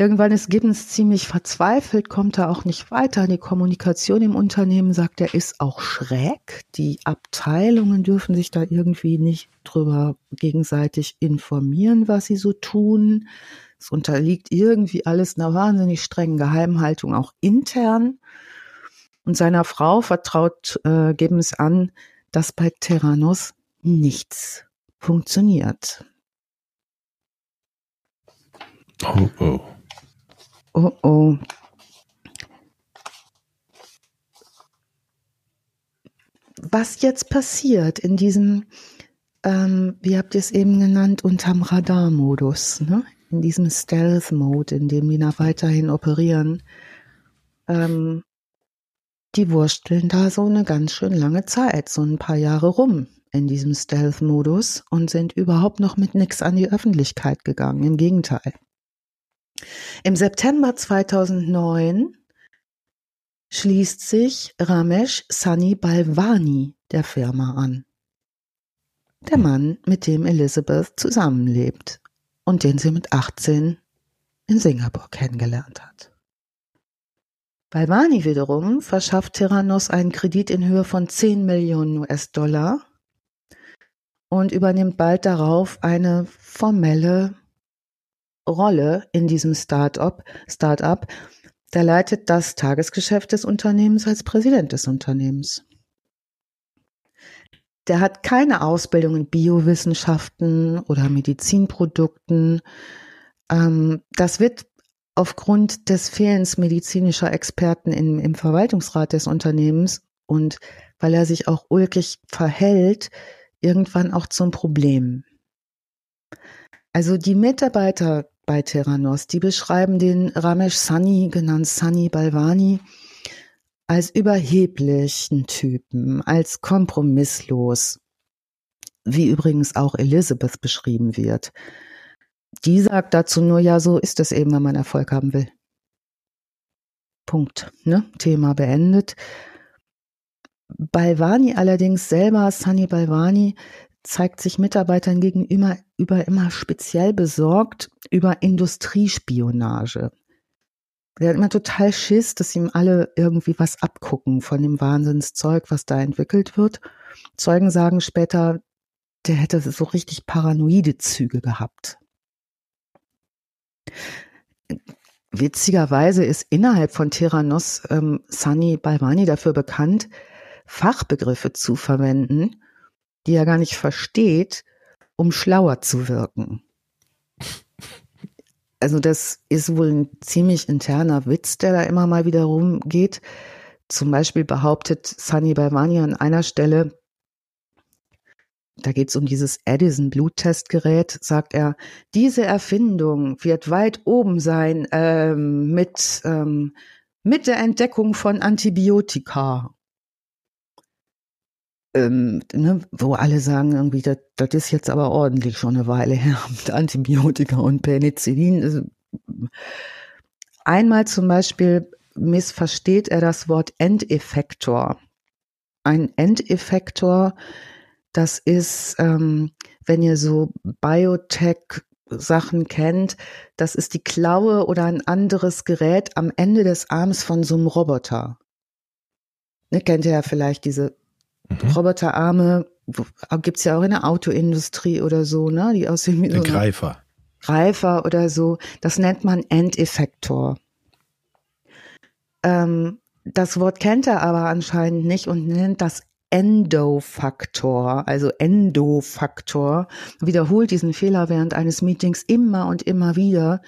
Irgendwann ist Gibbons ziemlich verzweifelt, kommt er auch nicht weiter. Die Kommunikation im Unternehmen, sagt er, ist auch schräg. Die Abteilungen dürfen sich da irgendwie nicht drüber gegenseitig informieren, was sie so tun. Es unterliegt irgendwie alles einer wahnsinnig strengen Geheimhaltung, auch intern. Und seiner Frau vertraut äh, Gibbons an, dass bei Terranos nichts funktioniert. Oh, oh. Oh, oh. Was jetzt passiert in diesem, ähm, wie habt ihr es eben genannt, unterm Radarmodus, ne? In diesem Stealth-Mode, in dem die da weiterhin operieren, ähm, die wursteln da so eine ganz schön lange Zeit, so ein paar Jahre rum in diesem Stealth-Modus und sind überhaupt noch mit nichts an die Öffentlichkeit gegangen. Im Gegenteil. Im September 2009 schließt sich Ramesh Sunny Balvani der Firma an. Der Mann, mit dem Elizabeth zusammenlebt und den sie mit 18 in Singapur kennengelernt hat. Balvani wiederum verschafft Tyrannos einen Kredit in Höhe von 10 Millionen US-Dollar und übernimmt bald darauf eine formelle Rolle in diesem Start-up. Start der leitet das Tagesgeschäft des Unternehmens als Präsident des Unternehmens. Der hat keine Ausbildung in Biowissenschaften oder Medizinprodukten. Ähm, das wird aufgrund des Fehlens medizinischer Experten im, im Verwaltungsrat des Unternehmens und weil er sich auch ulkig verhält, irgendwann auch zum Problem. Also die Mitarbeiter bei Terranos, die beschreiben den Ramesh Sani, genannt Sani Balvani, als überheblichen Typen, als kompromisslos, wie übrigens auch Elizabeth beschrieben wird. Die sagt dazu nur, ja, so ist es eben, wenn man Erfolg haben will. Punkt. Ne? Thema beendet. Balvani allerdings selber, Sunny Balvani, zeigt sich Mitarbeitern gegenüber über immer speziell besorgt über Industriespionage. Der hat immer total Schiss, dass ihm alle irgendwie was abgucken von dem Wahnsinnszeug, was da entwickelt wird. Zeugen sagen später, der hätte so richtig paranoide Züge gehabt. Witzigerweise ist innerhalb von Terranos ähm, Sunny Balvani dafür bekannt, Fachbegriffe zu verwenden, die er gar nicht versteht, um schlauer zu wirken also das ist wohl ein ziemlich interner Witz, der da immer mal wieder rumgeht. Zum Beispiel behauptet Sunny Balvani an einer Stelle, da geht es um dieses Edison Bluttestgerät, sagt er, diese Erfindung wird weit oben sein ähm, mit, ähm, mit der Entdeckung von Antibiotika ähm, ne, wo alle sagen irgendwie, das, ist jetzt aber ordentlich schon eine Weile her mit Antibiotika und Penicillin. Also, einmal zum Beispiel missversteht er das Wort Endeffektor. Ein Endeffektor, das ist, ähm, wenn ihr so Biotech Sachen kennt, das ist die Klaue oder ein anderes Gerät am Ende des Arms von so einem Roboter. Ne, kennt ihr ja vielleicht diese Mhm. Roboterarme gibt's ja auch in der Autoindustrie oder so, ne? Die aussehen wie so Greifer. Greifer oder so. Das nennt man Endeffektor. Ähm, das Wort kennt er aber anscheinend nicht und nennt das Endofaktor, also Endofaktor, wiederholt diesen Fehler während eines Meetings immer und immer wieder.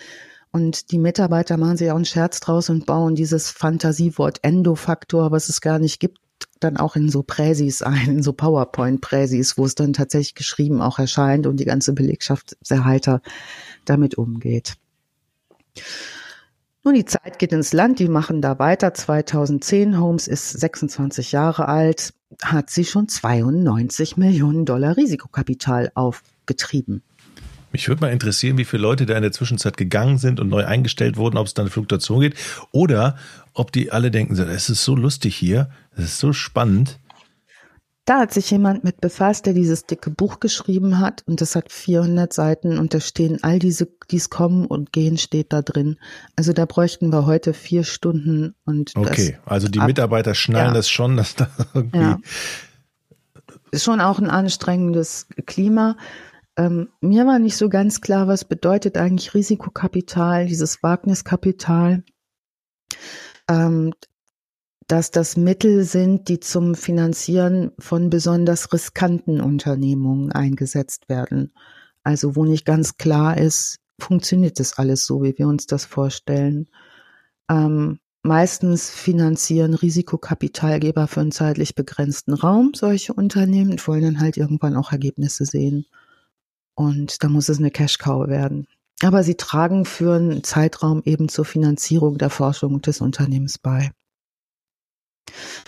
Und die Mitarbeiter machen sich auch einen Scherz draus und bauen dieses Fantasiewort Endofaktor, was es gar nicht gibt, dann auch in so Präsis ein, in so PowerPoint-Präsis, wo es dann tatsächlich geschrieben auch erscheint und die ganze Belegschaft sehr heiter damit umgeht. Nun, die Zeit geht ins Land, die machen da weiter. 2010, Holmes ist 26 Jahre alt, hat sie schon 92 Millionen Dollar Risikokapital aufgetrieben. Mich würde mal interessieren, wie viele Leute da in der Zwischenzeit gegangen sind und neu eingestellt wurden, ob es da eine Fluktuation geht oder ob die alle denken, es ist so lustig hier, es ist so spannend. Da hat sich jemand mit befasst, der dieses dicke Buch geschrieben hat und das hat 400 Seiten und da stehen all diese, dies kommen und gehen, steht da drin. Also da bräuchten wir heute vier Stunden und Okay, also die ab, Mitarbeiter schnallen ja. das schon, dass da irgendwie. Ja. Ist schon auch ein anstrengendes Klima. Ähm, mir war nicht so ganz klar, was bedeutet eigentlich Risikokapital, dieses Wagniskapital, ähm, dass das Mittel sind, die zum Finanzieren von besonders riskanten Unternehmungen eingesetzt werden. Also wo nicht ganz klar ist, funktioniert das alles so, wie wir uns das vorstellen. Ähm, meistens finanzieren Risikokapitalgeber für einen zeitlich begrenzten Raum solche Unternehmen und wollen dann halt irgendwann auch Ergebnisse sehen. Und da muss es eine Cash-Cow werden. Aber sie tragen für einen Zeitraum eben zur Finanzierung der Forschung des Unternehmens bei.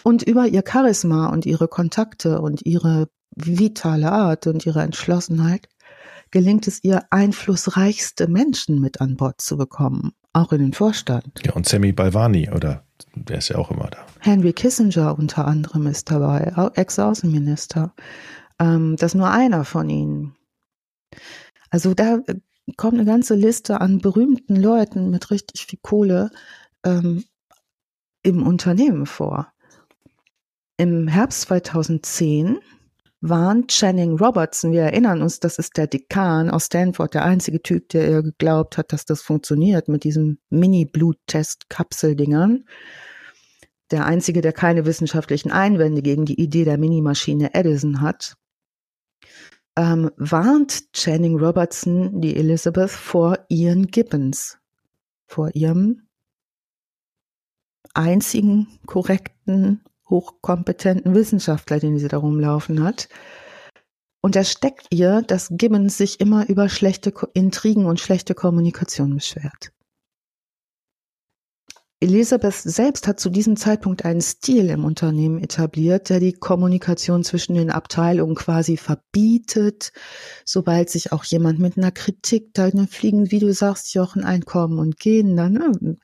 Und über ihr Charisma und ihre Kontakte und ihre vitale Art und ihre Entschlossenheit gelingt es ihr, einflussreichste Menschen mit an Bord zu bekommen, auch in den Vorstand. Ja, und Sammy Balvani, oder der ist ja auch immer da. Henry Kissinger unter anderem ist dabei, Ex-Außenminister. Ähm, das ist nur einer von ihnen. Also da äh, kommt eine ganze Liste an berühmten Leuten mit richtig viel Kohle ähm, im Unternehmen vor. Im Herbst 2010 waren Channing Robertson, wir erinnern uns, das ist der Dekan aus Stanford, der einzige Typ, der ihr geglaubt hat, dass das funktioniert mit diesen Mini-Bluttest-Kapseldingern. Der einzige, der keine wissenschaftlichen Einwände gegen die Idee der Minimaschine Edison hat ähm, warnt Channing Robertson die Elizabeth vor Ian Gibbons, vor ihrem einzigen korrekten, hochkompetenten Wissenschaftler, den sie da rumlaufen hat. Und er steckt ihr, dass Gibbons sich immer über schlechte Intrigen und schlechte Kommunikation beschwert. Elisabeth selbst hat zu diesem Zeitpunkt einen Stil im Unternehmen etabliert, der die Kommunikation zwischen den Abteilungen quasi verbietet. Sobald sich auch jemand mit einer Kritik, da fliegen, wie du sagst, Jochen, einkommen und gehen dann. Ne?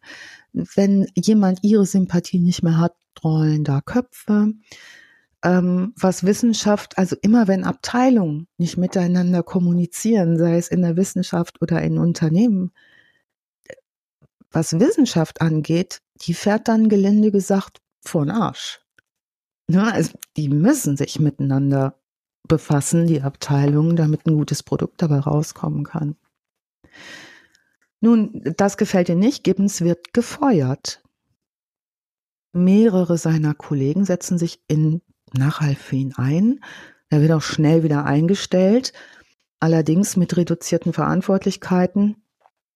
Wenn jemand ihre Sympathie nicht mehr hat, rollen da Köpfe. Ähm, was Wissenschaft, also immer wenn Abteilungen nicht miteinander kommunizieren, sei es in der Wissenschaft oder in Unternehmen, was Wissenschaft angeht, die fährt dann gelinde gesagt vor den Arsch. Ja, ne, also die müssen sich miteinander befassen, die Abteilungen, damit ein gutes Produkt dabei rauskommen kann. Nun, das gefällt ihr nicht. Gibbons wird gefeuert. Mehrere seiner Kollegen setzen sich in Nachhalt für ihn ein. Er wird auch schnell wieder eingestellt, allerdings mit reduzierten Verantwortlichkeiten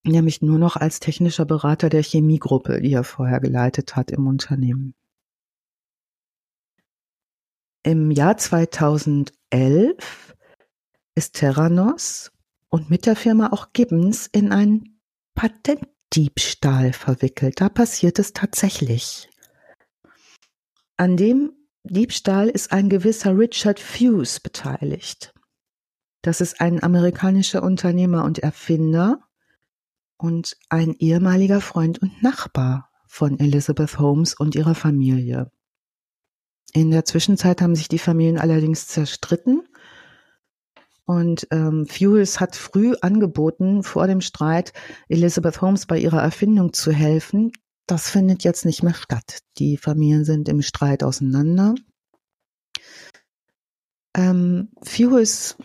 nämlich nur noch als technischer Berater der Chemiegruppe, die er vorher geleitet hat im Unternehmen. Im Jahr 2011 ist Terranos und mit der Firma auch Gibbons in einen Patentdiebstahl verwickelt. Da passiert es tatsächlich. An dem Diebstahl ist ein gewisser Richard Fuse beteiligt. Das ist ein amerikanischer Unternehmer und Erfinder, und ein ehemaliger Freund und Nachbar von Elizabeth Holmes und ihrer Familie. In der Zwischenzeit haben sich die Familien allerdings zerstritten und ähm, Fewells hat früh angeboten, vor dem Streit Elizabeth Holmes bei ihrer Erfindung zu helfen. Das findet jetzt nicht mehr statt. Die Familien sind im Streit auseinander. Ähm, Fewells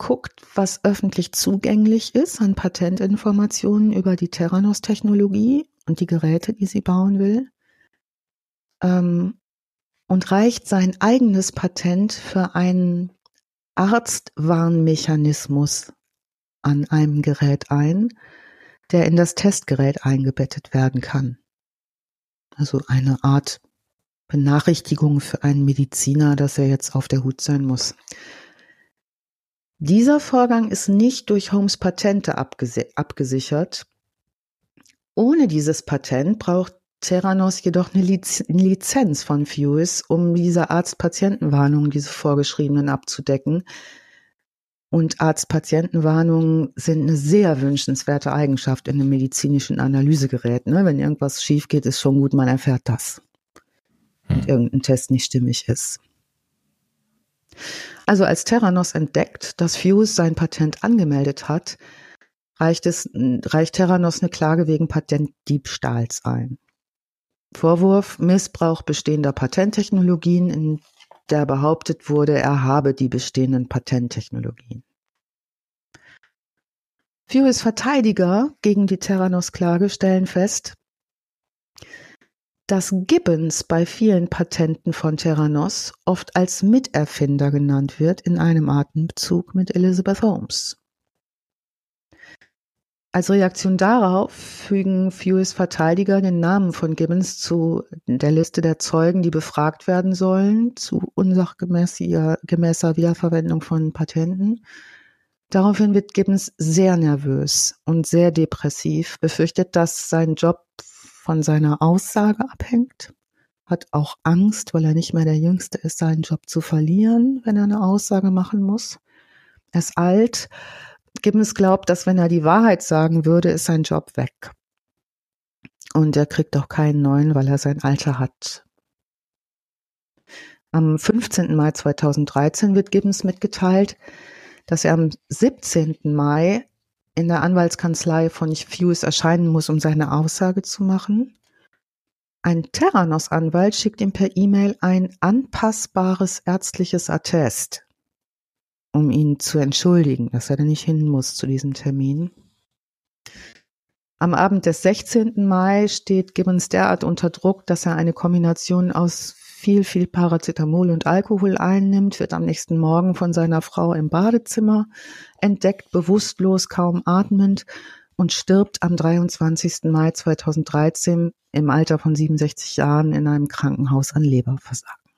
guckt, was öffentlich zugänglich ist an Patentinformationen über die Terranos-Technologie und die Geräte, die sie bauen will. Ähm, und reicht sein eigenes Patent für einen Arztwarnmechanismus an einem Gerät ein, der in das Testgerät eingebettet werden kann. Also eine Art Benachrichtigung für einen Mediziner, dass er jetzt auf der Hut sein muss. Dieser Vorgang ist nicht durch Holmes Patente abgesichert. Ohne dieses Patent braucht Theranos jedoch eine Lizenz von Fewis, um diese Arzt-Patienten-Warnungen, diese vorgeschriebenen abzudecken. Und Arzt-Patienten-Warnungen sind eine sehr wünschenswerte Eigenschaft in einem medizinischen Analysegerät. Ne? Wenn irgendwas schief geht, ist schon gut, man erfährt das. Und hm. irgendein Test nicht stimmig ist. Also als Terranos entdeckt, dass Fuse sein Patent angemeldet hat, reicht, es, reicht Terranos eine Klage wegen Patentdiebstahls ein. Vorwurf Missbrauch bestehender Patenttechnologien, in der behauptet wurde, er habe die bestehenden Patenttechnologien. Fewes Verteidiger gegen die Terranos-Klage stellen fest, dass Gibbons bei vielen Patenten von Terranos oft als Miterfinder genannt wird in einem Atemzug mit Elizabeth Holmes. Als Reaktion darauf fügen Fewes Verteidiger den Namen von Gibbons zu der Liste der Zeugen, die befragt werden sollen, zu unsachgemäßer Wiederverwendung von Patenten. Daraufhin wird Gibbons sehr nervös und sehr depressiv, befürchtet, dass sein Job von seiner Aussage abhängt, hat auch Angst, weil er nicht mehr der Jüngste ist, seinen Job zu verlieren, wenn er eine Aussage machen muss. Er ist alt. Gibbons glaubt, dass wenn er die Wahrheit sagen würde, ist sein Job weg. Und er kriegt auch keinen neuen, weil er sein Alter hat. Am 15. Mai 2013 wird Gibbons mitgeteilt, dass er am 17. Mai in der Anwaltskanzlei von Fuse erscheinen muss, um seine Aussage zu machen. Ein Terranos-Anwalt schickt ihm per E-Mail ein anpassbares ärztliches Attest, um ihn zu entschuldigen, dass er da nicht hin muss zu diesem Termin. Am Abend des 16. Mai steht Gibbons derart unter Druck, dass er eine Kombination aus viel, viel Paracetamol und Alkohol einnimmt, wird am nächsten Morgen von seiner Frau im Badezimmer entdeckt, bewusstlos, kaum atmend und stirbt am 23. Mai 2013 im Alter von 67 Jahren in einem Krankenhaus an Leberversagen.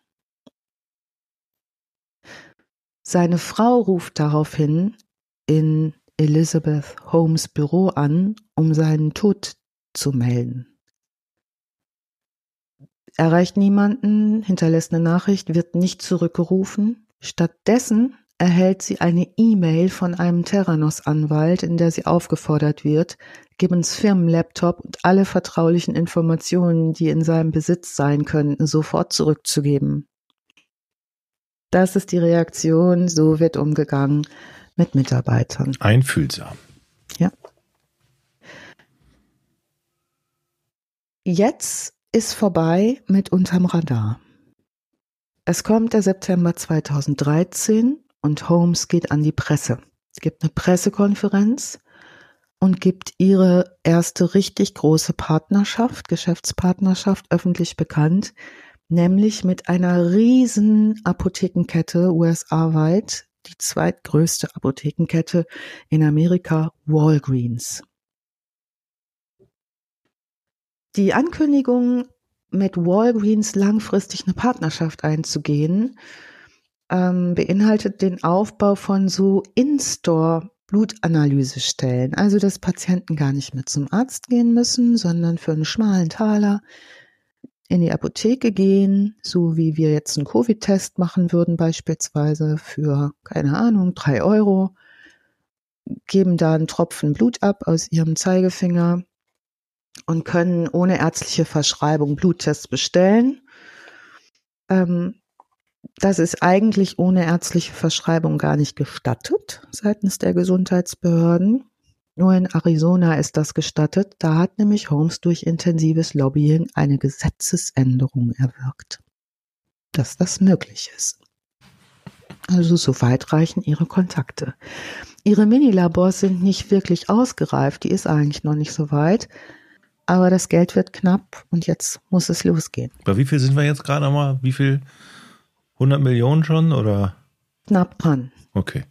Seine Frau ruft daraufhin in Elizabeth Holmes Büro an, um seinen Tod zu melden erreicht niemanden, hinterlässt eine Nachricht, wird nicht zurückgerufen. Stattdessen erhält sie eine E-Mail von einem Terranos-Anwalt, in der sie aufgefordert wird, Gibbons Firmenlaptop und alle vertraulichen Informationen, die in seinem Besitz sein könnten, sofort zurückzugeben. Das ist die Reaktion, so wird umgegangen mit Mitarbeitern. Einfühlsam. Ja. Jetzt ist vorbei mit unterm Radar. Es kommt der September 2013 und Holmes geht an die Presse. Es gibt eine Pressekonferenz und gibt ihre erste richtig große Partnerschaft, Geschäftspartnerschaft öffentlich bekannt, nämlich mit einer riesen Apothekenkette USA-weit, die zweitgrößte Apothekenkette in Amerika, Walgreens. Die Ankündigung, mit Walgreens langfristig eine Partnerschaft einzugehen, ähm, beinhaltet den Aufbau von so In-Store Blutanalysestellen, also dass Patienten gar nicht mehr zum Arzt gehen müssen, sondern für einen schmalen Taler in die Apotheke gehen, so wie wir jetzt einen Covid-Test machen würden, beispielsweise für, keine Ahnung, drei Euro, geben da einen Tropfen Blut ab aus ihrem Zeigefinger und können ohne ärztliche Verschreibung Bluttests bestellen. Ähm, das ist eigentlich ohne ärztliche Verschreibung gar nicht gestattet seitens der Gesundheitsbehörden. Nur in Arizona ist das gestattet. Da hat nämlich Holmes durch intensives Lobbying eine Gesetzesänderung erwirkt, dass das möglich ist. Also so weit reichen ihre Kontakte. Ihre Minilabors sind nicht wirklich ausgereift, die ist eigentlich noch nicht so weit aber das Geld wird knapp und jetzt muss es losgehen. Bei wie viel sind wir jetzt gerade mal? Wie viel? 100 Millionen schon oder? Knapp dran. Okay.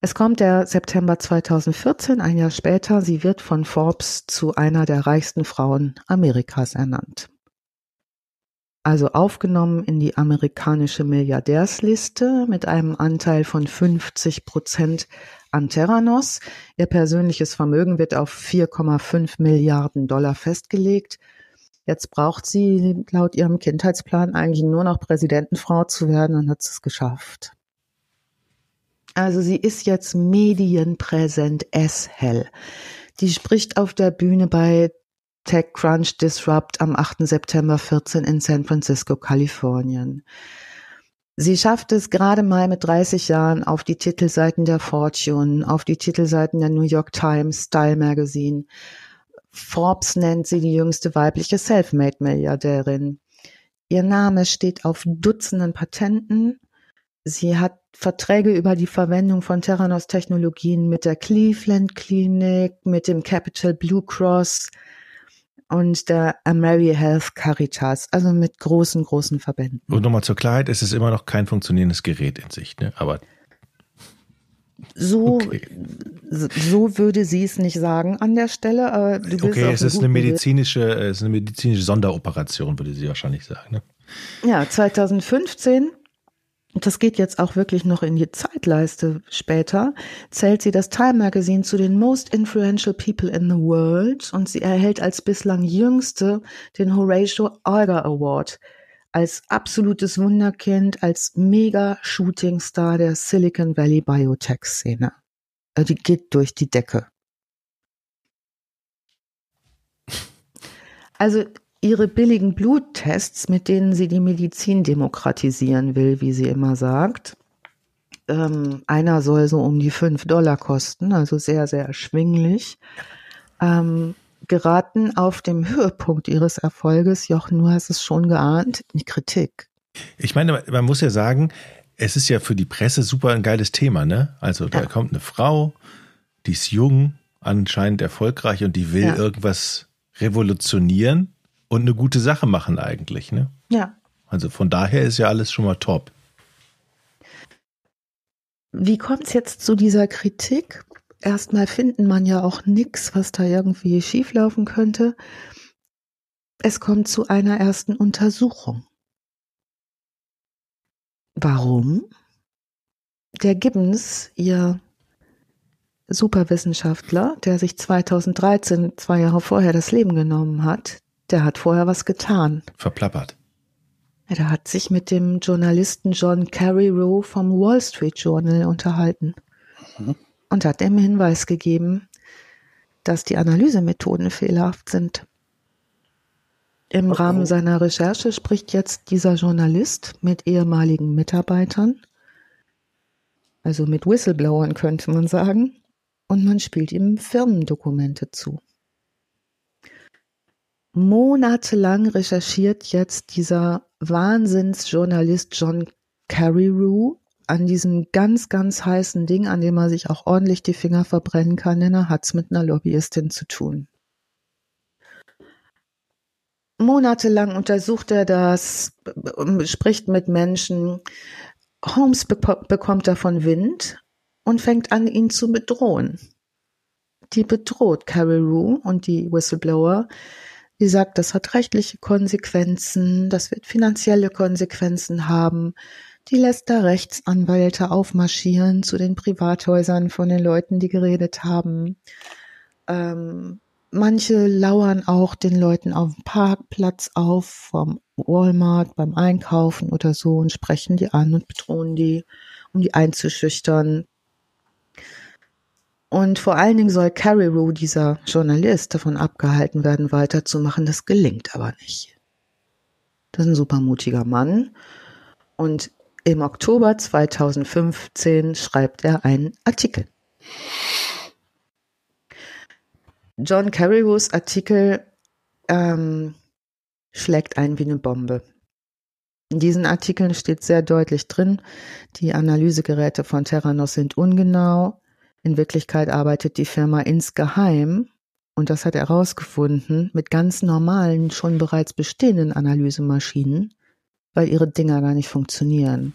Es kommt der September 2014, ein Jahr später. Sie wird von Forbes zu einer der reichsten Frauen Amerikas ernannt. also aufgenommen in die amerikanische Milliardärsliste mit einem Anteil von 50 Prozent an Terranos. Ihr persönliches Vermögen wird auf 4,5 Milliarden Dollar festgelegt. Jetzt braucht sie laut ihrem Kindheitsplan eigentlich nur noch Präsidentenfrau zu werden und hat es geschafft. Also sie ist jetzt medienpräsent as hell. Die spricht auf der Bühne bei TechCrunch Disrupt am 8. September 14 in San Francisco, Kalifornien. Sie schafft es gerade mal mit 30 Jahren auf die Titelseiten der Fortune, auf die Titelseiten der New York Times, Style Magazine. Forbes nennt sie die jüngste weibliche Selfmade-Milliardärin. Ihr Name steht auf Dutzenden Patenten. Sie hat Verträge über die Verwendung von Theranos-Technologien mit der Cleveland Clinic, mit dem Capital Blue Cross, und der Ameri Health Caritas, also mit großen, großen Verbänden. Und nochmal zur Klarheit, es ist immer noch kein funktionierendes Gerät in sich, ne? aber so, okay. so würde sie es nicht sagen an der Stelle. Aber du okay, es ist eine medizinische, es ist eine medizinische Sonderoperation, würde sie wahrscheinlich sagen. Ne? Ja, 2015 und das geht jetzt auch wirklich noch in die Zeitleiste später, zählt sie das Time Magazine zu den Most Influential People in the World und sie erhält als bislang jüngste den Horatio Alger Award als absolutes Wunderkind, als Mega-Shooting-Star der Silicon Valley Biotech-Szene. Also die geht durch die Decke. Also ihre billigen Bluttests, mit denen sie die Medizin demokratisieren will, wie sie immer sagt. Ähm, einer soll so um die fünf Dollar kosten, also sehr, sehr erschwinglich. Ähm, geraten auf dem Höhepunkt ihres Erfolges, Jochen, du hast es schon geahnt, die Kritik. Ich meine, man muss ja sagen, es ist ja für die Presse super ein geiles Thema, ne? Also da ja. kommt eine Frau, die ist jung, anscheinend erfolgreich und die will ja. irgendwas revolutionieren und eine gute Sache machen eigentlich, ne? Ja. Also von daher ist ja alles schon mal top. Wie kommt es jetzt zu dieser Kritik? Erstmal finden man ja auch nichts, was da irgendwie schieflaufen könnte. Es kommt zu einer ersten Untersuchung. Warum? Der Gibbons, ihr Superwissenschaftler, der sich 2013, zwei Jahre vorher, das Leben genommen hat, der hat vorher was getan. Verplappert. Ja, der hat sich mit dem Journalisten John Carreyrou vom Wall Street Journal unterhalten mhm. und hat ihm Hinweis gegeben, dass die Analysemethoden fehlerhaft sind. Im oh. Rahmen seiner Recherche spricht jetzt dieser Journalist mit ehemaligen Mitarbeitern, also mit Whistleblowern könnte man sagen, und man spielt ihm Firmendokumente zu monatelang recherchiert jetzt dieser Wahnsinnsjournalist John Carreyrou an diesem ganz, ganz heißen Ding, an dem er sich auch ordentlich die Finger verbrennen kann, denn er hat es mit einer Lobbyistin zu tun. Monatelang untersucht er das, spricht mit Menschen. Holmes bekommt davon Wind und fängt an, ihn zu bedrohen. Die bedroht Carreyrou und die Whistleblower Sie sagt, das hat rechtliche Konsequenzen, das wird finanzielle Konsequenzen haben. Die lässt da Rechtsanwälte aufmarschieren zu den Privathäusern von den Leuten, die geredet haben. Ähm, manche lauern auch den Leuten auf dem Parkplatz auf, vom Walmart beim Einkaufen oder so und sprechen die an und bedrohen die, um die einzuschüchtern. Und vor allen Dingen soll Carreyrou, dieser Journalist, davon abgehalten werden, weiterzumachen. Das gelingt aber nicht. Das ist ein supermutiger Mann. Und im Oktober 2015 schreibt er einen Artikel. John Carreyrous Artikel ähm, schlägt ein wie eine Bombe. In diesen Artikeln steht sehr deutlich drin, die Analysegeräte von Terranos sind ungenau, in Wirklichkeit arbeitet die Firma insgeheim, und das hat er herausgefunden, mit ganz normalen, schon bereits bestehenden Analysemaschinen, weil ihre Dinger gar nicht funktionieren.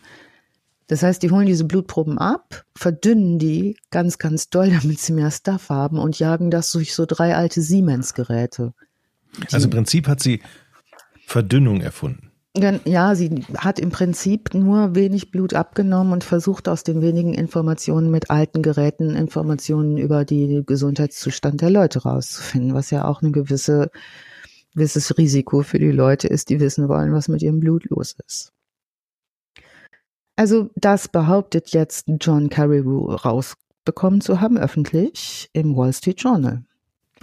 Das heißt, die holen diese Blutproben ab, verdünnen die ganz, ganz doll, damit sie mehr Stuff haben und jagen das durch so drei alte Siemens-Geräte. Also im Prinzip hat sie Verdünnung erfunden. Ja, sie hat im Prinzip nur wenig Blut abgenommen und versucht aus den wenigen Informationen mit alten Geräten Informationen über die Gesundheitszustand der Leute rauszufinden, was ja auch ein gewisse, gewisses Risiko für die Leute ist, die wissen wollen, was mit ihrem Blut los ist. Also das behauptet jetzt John Carreyrou rausbekommen zu haben öffentlich im Wall Street Journal.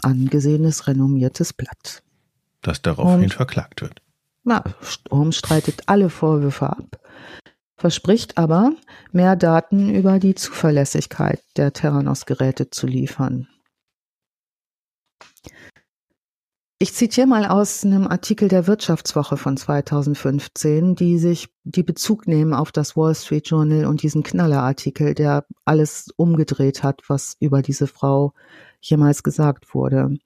Angesehenes, renommiertes Blatt. Das daraufhin verklagt wird. Na, Sturm streitet alle Vorwürfe ab, verspricht aber, mehr Daten über die Zuverlässigkeit der Terranos-Geräte zu liefern. Ich zitiere mal aus einem Artikel der Wirtschaftswoche von 2015, die sich die Bezug nehmen auf das Wall Street Journal und diesen Knallerartikel, der alles umgedreht hat, was über diese Frau jemals gesagt wurde.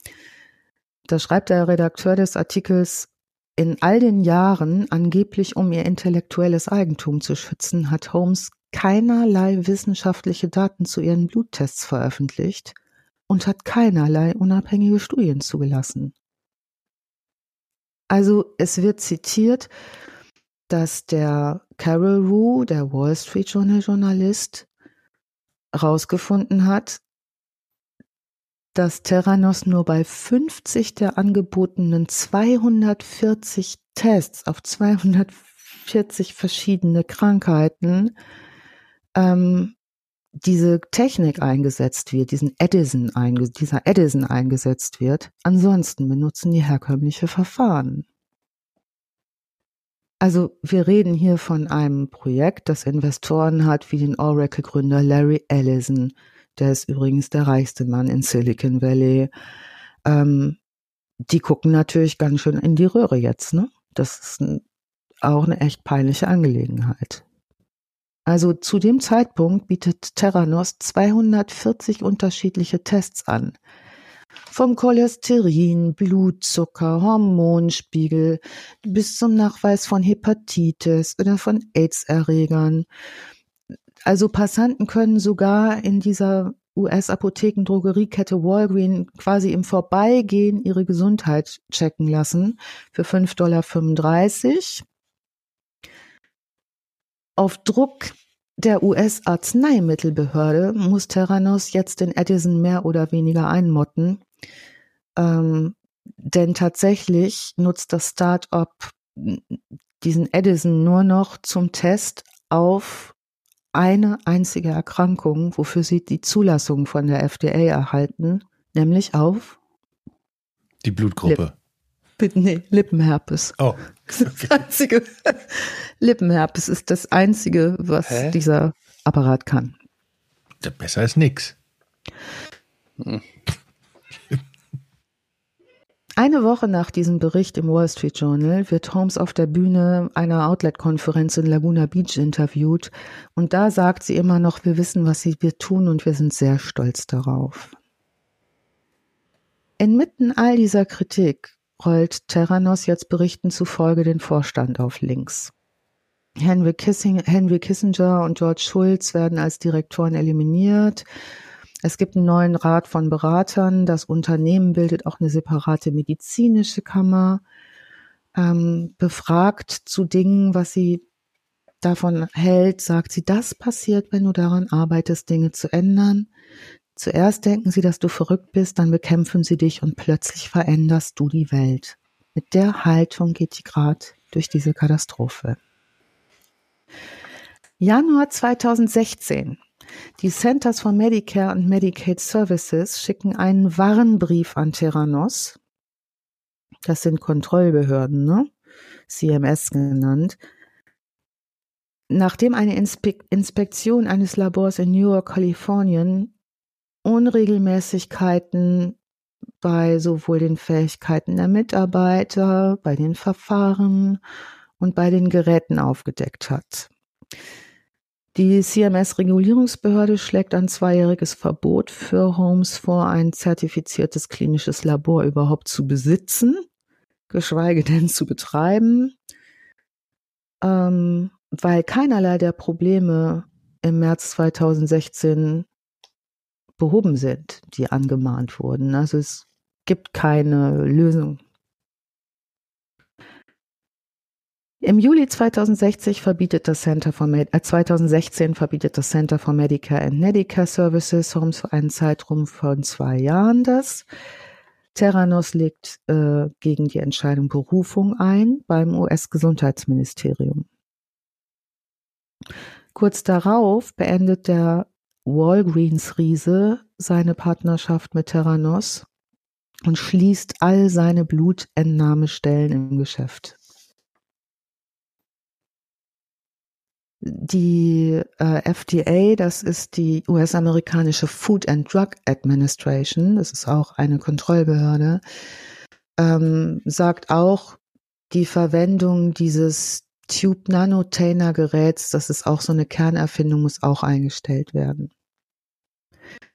Da schreibt der Redakteur des Artikels, in all den Jahren, angeblich um ihr intellektuelles Eigentum zu schützen, hat Holmes keinerlei wissenschaftliche Daten zu ihren Bluttests veröffentlicht und hat keinerlei unabhängige Studien zugelassen. Also es wird zitiert, dass der Carol Rue, der Wall Street Journal Journalist, herausgefunden hat, dass Terranos nur bei 50 der angebotenen 240 Tests auf 240 verschiedene Krankheiten ähm, diese Technik eingesetzt wird, diesen Edison einge dieser Edison eingesetzt wird. Ansonsten benutzen die herkömmliche Verfahren. Also wir reden hier von einem Projekt, das Investoren hat wie den Oracle-Gründer Larry Ellison, der ist übrigens der reichste Mann in Silicon Valley. Ähm, die gucken natürlich ganz schön in die Röhre jetzt, ne? Das ist ein, auch eine echt peinliche Angelegenheit. Also zu dem Zeitpunkt bietet Terranos 240 unterschiedliche Tests an. Vom Cholesterin, Blutzucker, Hormonspiegel bis zum Nachweis von Hepatitis oder von AIDS-Erregern. Also Passanten können sogar in dieser US-Apotheken-Drogeriekette Walgreen quasi im Vorbeigehen ihre Gesundheit checken lassen für 5,35 Dollar. Auf Druck der US-Arzneimittelbehörde muss Terranos jetzt den Edison mehr oder weniger einmotten. Ähm, denn tatsächlich nutzt das Start-up diesen Edison nur noch zum Test auf eine einzige Erkrankung, wofür sie die Zulassung von der FDA erhalten, nämlich auf die Blutgruppe. Lip nee, Lippenherpes. Oh. Okay. Das einzige Lippenherpes ist das einzige, was Hä? dieser Apparat kann. Besser als nix. Hm. Eine Woche nach diesem Bericht im Wall Street Journal wird Holmes auf der Bühne einer Outlet-Konferenz in Laguna Beach interviewt und da sagt sie immer noch, wir wissen, was wir tun und wir sind sehr stolz darauf. Inmitten all dieser Kritik rollt Terranos jetzt Berichten zufolge den Vorstand auf links. Henry, Kissing, Henry Kissinger und George Schulz werden als Direktoren eliminiert. Es gibt einen neuen Rat von Beratern. Das Unternehmen bildet auch eine separate medizinische Kammer, ähm, befragt zu Dingen, was sie davon hält, sagt sie, das passiert, wenn du daran arbeitest, Dinge zu ändern. Zuerst denken sie, dass du verrückt bist, dann bekämpfen sie dich und plötzlich veränderst du die Welt. Mit der Haltung geht die gerade durch diese Katastrophe. Januar 2016 die Centers for Medicare und Medicaid Services schicken einen Warnbrief an Terranos. Das sind Kontrollbehörden, ne? CMS genannt. Nachdem eine Inspe Inspektion eines Labors in Newark, Kalifornien Unregelmäßigkeiten bei sowohl den Fähigkeiten der Mitarbeiter, bei den Verfahren und bei den Geräten aufgedeckt hat. Die CMS-Regulierungsbehörde schlägt ein zweijähriges Verbot für Holmes vor, ein zertifiziertes klinisches Labor überhaupt zu besitzen, geschweige denn zu betreiben, ähm, weil keinerlei der Probleme im März 2016 behoben sind, die angemahnt wurden. Also es gibt keine Lösung Im Juli 2060 verbietet das Center for Med äh, 2016 verbietet das Center for Medicare and Medicare Services Homes für einen Zeitraum von zwei Jahren das. Terranos legt äh, gegen die Entscheidung Berufung ein beim US-Gesundheitsministerium. Kurz darauf beendet der Walgreens-Riese seine Partnerschaft mit Terranos und schließt all seine Blutentnahmestellen im Geschäft. Die äh, FDA, das ist die US-amerikanische Food and Drug Administration, das ist auch eine Kontrollbehörde, ähm, sagt auch, die Verwendung dieses Tube Nanotainer Geräts, das ist auch so eine Kernerfindung, muss auch eingestellt werden.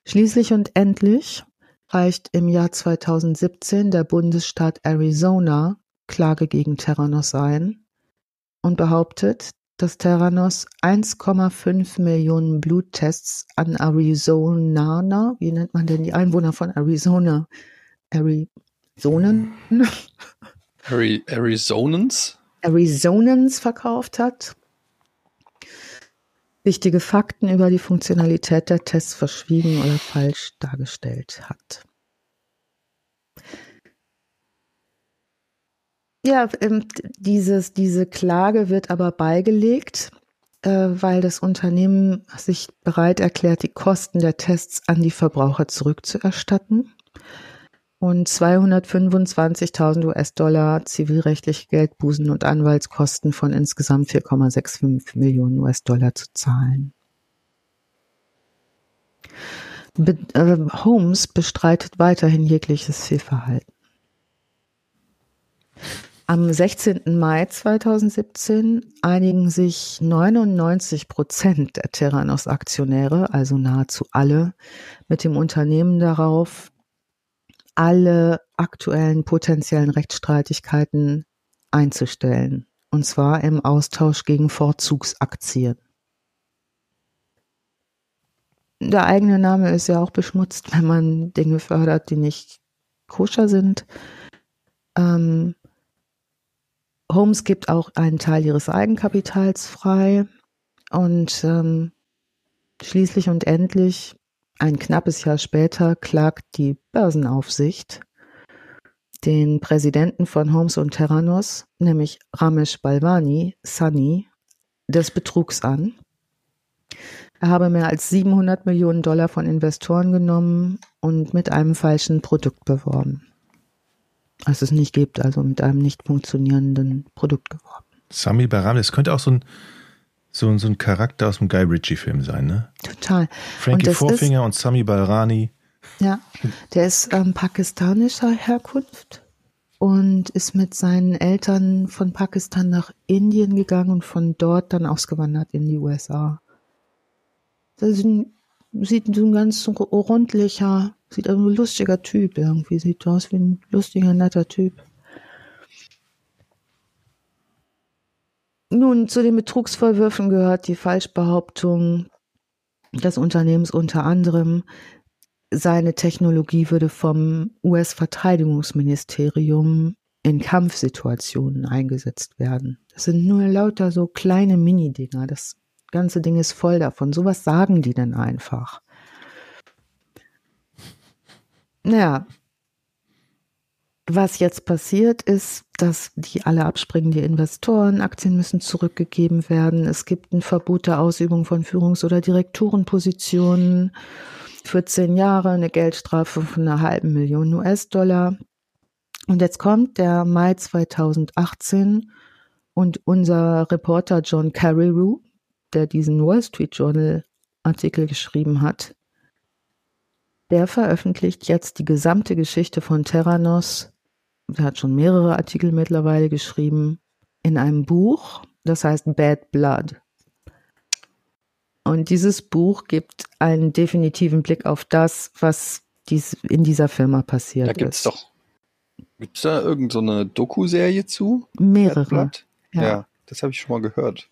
Schließlich und endlich reicht im Jahr 2017 der Bundesstaat Arizona Klage gegen Terranos ein und behauptet, dass Terranos 1,5 Millionen Bluttests an Arizonaner, wie nennt man denn die Einwohner von Arizona? Arizonen? Ari Arizonans? Arizonans verkauft hat. Wichtige Fakten über die Funktionalität der Tests verschwiegen oder falsch dargestellt hat. Ja, ähm, dieses, diese Klage wird aber beigelegt, äh, weil das Unternehmen sich bereit erklärt, die Kosten der Tests an die Verbraucher zurückzuerstatten und 225.000 US-Dollar zivilrechtliche Geldbußen und Anwaltskosten von insgesamt 4,65 Millionen US-Dollar zu zahlen. Be äh, Holmes bestreitet weiterhin jegliches Fehlverhalten. Am 16. Mai 2017 einigen sich 99 Prozent der Terranos-Aktionäre, also nahezu alle, mit dem Unternehmen darauf, alle aktuellen potenziellen Rechtsstreitigkeiten einzustellen. Und zwar im Austausch gegen Vorzugsaktien. Der eigene Name ist ja auch beschmutzt, wenn man Dinge fördert, die nicht koscher sind. Ähm, Holmes gibt auch einen Teil ihres Eigenkapitals frei und ähm, schließlich und endlich, ein knappes Jahr später, klagt die Börsenaufsicht den Präsidenten von Holmes und Terranos, nämlich Ramesh Balvani, Sunny, des Betrugs an. Er habe mehr als 700 Millionen Dollar von Investoren genommen und mit einem falschen Produkt beworben als es nicht gibt, also mit einem nicht funktionierenden Produkt geworben. Sami Baram, das könnte auch so ein, so, so ein Charakter aus dem Guy Ritchie-Film sein, ne? Total. Frankie und Vorfinger ist, und Sami Balrani. Ja, der ist ähm, pakistanischer Herkunft und ist mit seinen Eltern von Pakistan nach Indien gegangen und von dort dann ausgewandert in die USA. Das ist ein, sieht so ein ganz rundlicher, Sieht also ein lustiger Typ irgendwie. Sieht aus wie ein lustiger, netter Typ. Nun, zu den Betrugsvorwürfen gehört die Falschbehauptung des Unternehmens unter anderem, seine Technologie würde vom US-Verteidigungsministerium in Kampfsituationen eingesetzt werden. Das sind nur lauter so kleine Mini-Dinger. Das ganze Ding ist voll davon. Sowas sagen die dann einfach. Naja, was jetzt passiert ist, dass die alle abspringen, die Investoren, Aktien müssen zurückgegeben werden. Es gibt ein Verbot der Ausübung von Führungs- oder Direktorenpositionen für zehn Jahre, eine Geldstrafe von einer halben Million US-Dollar. Und jetzt kommt der Mai 2018 und unser Reporter John Carreyrou, der diesen Wall Street Journal Artikel geschrieben hat, der veröffentlicht jetzt die gesamte Geschichte von Terranos. Er hat schon mehrere Artikel mittlerweile geschrieben in einem Buch, das heißt Bad Blood. Und dieses Buch gibt einen definitiven Blick auf das, was dies in dieser Firma passiert da gibt's ist. Doch, gibt es da irgendeine so Doku-Serie zu? Mehrere. Ja. ja, das habe ich schon mal gehört.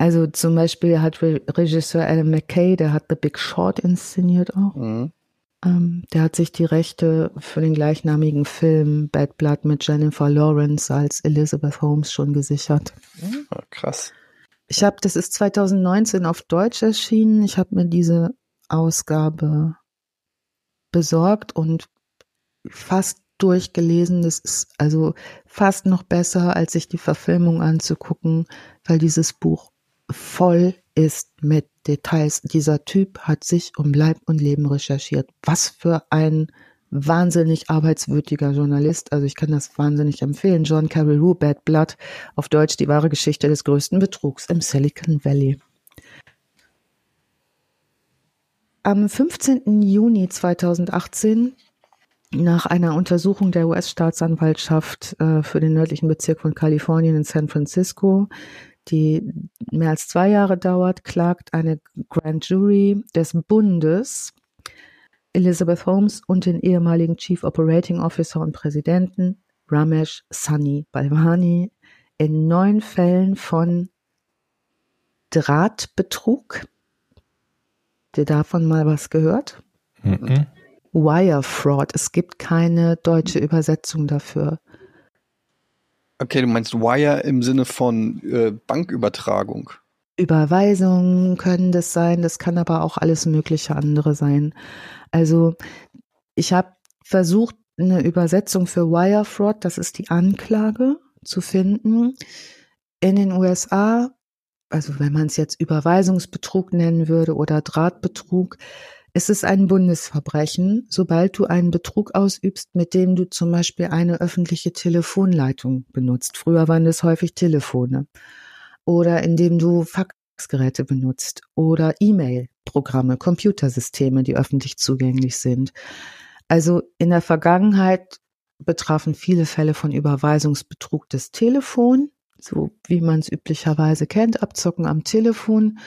Also zum Beispiel hat Re Regisseur Adam McKay, der hat The Big Short inszeniert auch. Mhm. Ähm, der hat sich die Rechte für den gleichnamigen Film Bad Blood mit Jennifer Lawrence als Elizabeth Holmes schon gesichert. Ja, krass. Ich habe, das ist 2019 auf Deutsch erschienen. Ich habe mir diese Ausgabe besorgt und fast durchgelesen. Das ist also fast noch besser, als sich die Verfilmung anzugucken, weil dieses Buch voll ist mit Details. Dieser Typ hat sich um Leib und Leben recherchiert. Was für ein wahnsinnig arbeitswürdiger Journalist. Also ich kann das wahnsinnig empfehlen. John Carreyrou, Bad Blood, auf Deutsch die wahre Geschichte des größten Betrugs im Silicon Valley. Am 15. Juni 2018 nach einer Untersuchung der US-Staatsanwaltschaft äh, für den nördlichen Bezirk von Kalifornien in San Francisco, die mehr als zwei Jahre dauert, klagt eine Grand Jury des Bundes Elizabeth Holmes und den ehemaligen Chief Operating Officer und Präsidenten Ramesh Sunny Balvani in neun Fällen von Drahtbetrug. Habt ihr davon mal was gehört? Mhm. Wire Fraud. Es gibt keine deutsche Übersetzung dafür. Okay, du meinst Wire im Sinne von äh, Bankübertragung. Überweisungen können das sein, das kann aber auch alles mögliche andere sein. Also ich habe versucht, eine Übersetzung für Wire Fraud, das ist die Anklage, zu finden. In den USA, also wenn man es jetzt Überweisungsbetrug nennen würde oder Drahtbetrug, es ist ein Bundesverbrechen, sobald du einen Betrug ausübst, mit dem du zum Beispiel eine öffentliche Telefonleitung benutzt. Früher waren es häufig Telefone. Oder indem du Faxgeräte benutzt oder E-Mail-Programme, Computersysteme, die öffentlich zugänglich sind. Also in der Vergangenheit betrafen viele Fälle von Überweisungsbetrug das Telefon, so wie man es üblicherweise kennt, Abzocken am Telefon.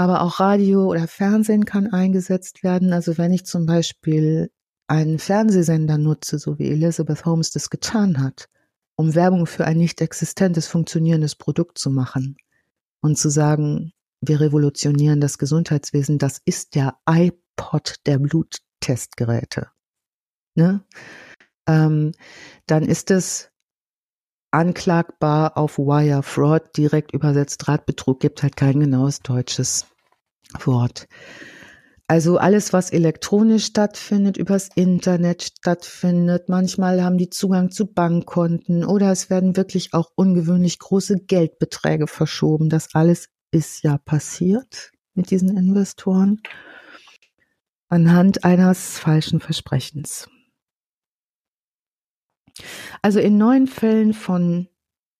Aber auch Radio oder Fernsehen kann eingesetzt werden. Also wenn ich zum Beispiel einen Fernsehsender nutze, so wie Elizabeth Holmes das getan hat, um Werbung für ein nicht existentes, funktionierendes Produkt zu machen und zu sagen, wir revolutionieren das Gesundheitswesen, das ist der iPod der Bluttestgeräte. Ne? Ähm, dann ist es anklagbar auf Wire Fraud, direkt übersetzt Drahtbetrug, gibt halt kein genaues deutsches Wort. Also alles, was elektronisch stattfindet, übers Internet stattfindet. Manchmal haben die Zugang zu Bankkonten oder es werden wirklich auch ungewöhnlich große Geldbeträge verschoben. Das alles ist ja passiert mit diesen Investoren anhand eines falschen Versprechens. Also in neun Fällen von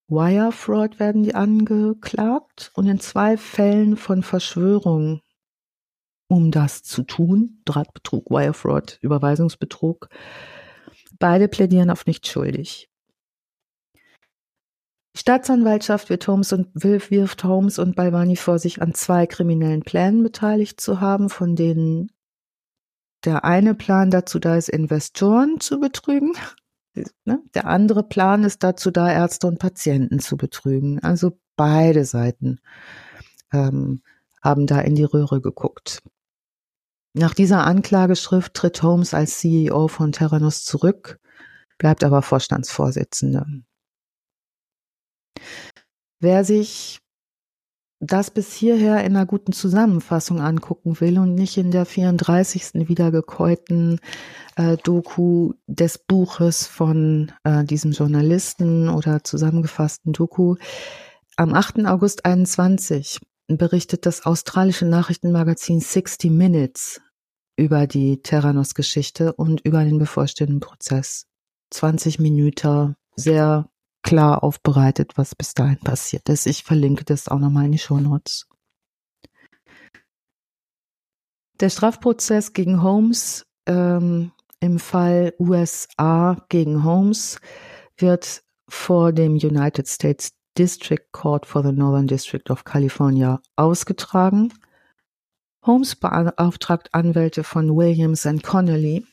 Wire Fraud werden die angeklagt und in zwei Fällen von Verschwörung, um das zu tun, Drahtbetrug, Wire Fraud, Überweisungsbetrug. Beide plädieren auf nicht schuldig. Die Staatsanwaltschaft wird Holmes und wirft Holmes und Balvani vor, sich an zwei kriminellen Plänen beteiligt zu haben, von denen der eine Plan dazu da ist, Investoren zu betrügen Ne? Der andere Plan ist dazu da, Ärzte und Patienten zu betrügen. Also beide Seiten ähm, haben da in die Röhre geguckt. Nach dieser Anklageschrift tritt Holmes als CEO von Terranus zurück, bleibt aber Vorstandsvorsitzender. Wer sich das bis hierher in einer guten Zusammenfassung angucken will und nicht in der 34. wiedergekäuten äh, Doku des Buches von äh, diesem Journalisten oder zusammengefassten Doku. Am 8. August 21 berichtet das australische Nachrichtenmagazin 60 Minutes über die Terranos-Geschichte und über den bevorstehenden Prozess. 20 Minuten, sehr klar aufbereitet, was bis dahin passiert ist. Ich verlinke das auch nochmal in die Show Notes. Der Strafprozess gegen Holmes ähm, im Fall USA gegen Holmes wird vor dem United States District Court for the Northern District of California ausgetragen. Holmes beauftragt Anwälte von Williams Connolly,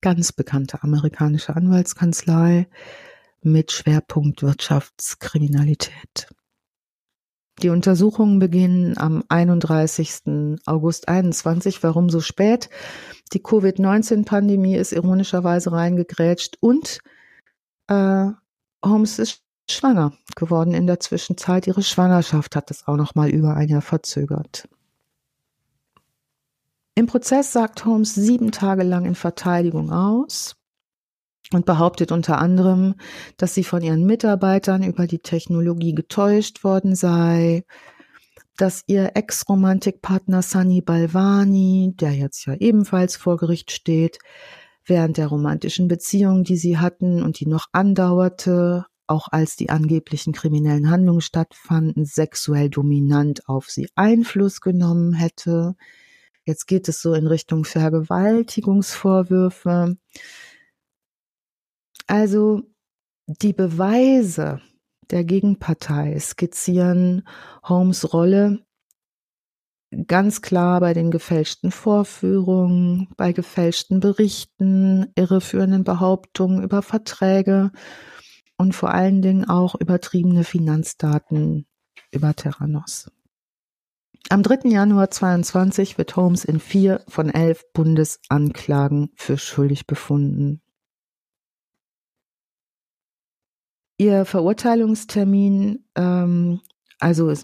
ganz bekannte amerikanische Anwaltskanzlei, mit Schwerpunkt Wirtschaftskriminalität. Die Untersuchungen beginnen am 31. August 21. Warum so spät? Die Covid-19-Pandemie ist ironischerweise reingegrätscht und äh, Holmes ist schwanger geworden in der Zwischenzeit. Ihre Schwangerschaft hat es auch noch mal über ein Jahr verzögert. Im Prozess sagt Holmes sieben Tage lang in Verteidigung aus und behauptet unter anderem, dass sie von ihren Mitarbeitern über die Technologie getäuscht worden sei, dass ihr Ex-Romantikpartner Sunny Balvani, der jetzt ja ebenfalls vor Gericht steht, während der romantischen Beziehung, die sie hatten und die noch andauerte, auch als die angeblichen kriminellen Handlungen stattfanden, sexuell dominant auf sie Einfluss genommen hätte. Jetzt geht es so in Richtung Vergewaltigungsvorwürfe. Also die Beweise der Gegenpartei skizzieren Holmes Rolle ganz klar bei den gefälschten Vorführungen, bei gefälschten Berichten, irreführenden Behauptungen über Verträge und vor allen Dingen auch übertriebene Finanzdaten über Terranos. Am 3. Januar 22 wird Holmes in vier von elf Bundesanklagen für schuldig befunden. Ihr Verurteilungstermin, ähm, also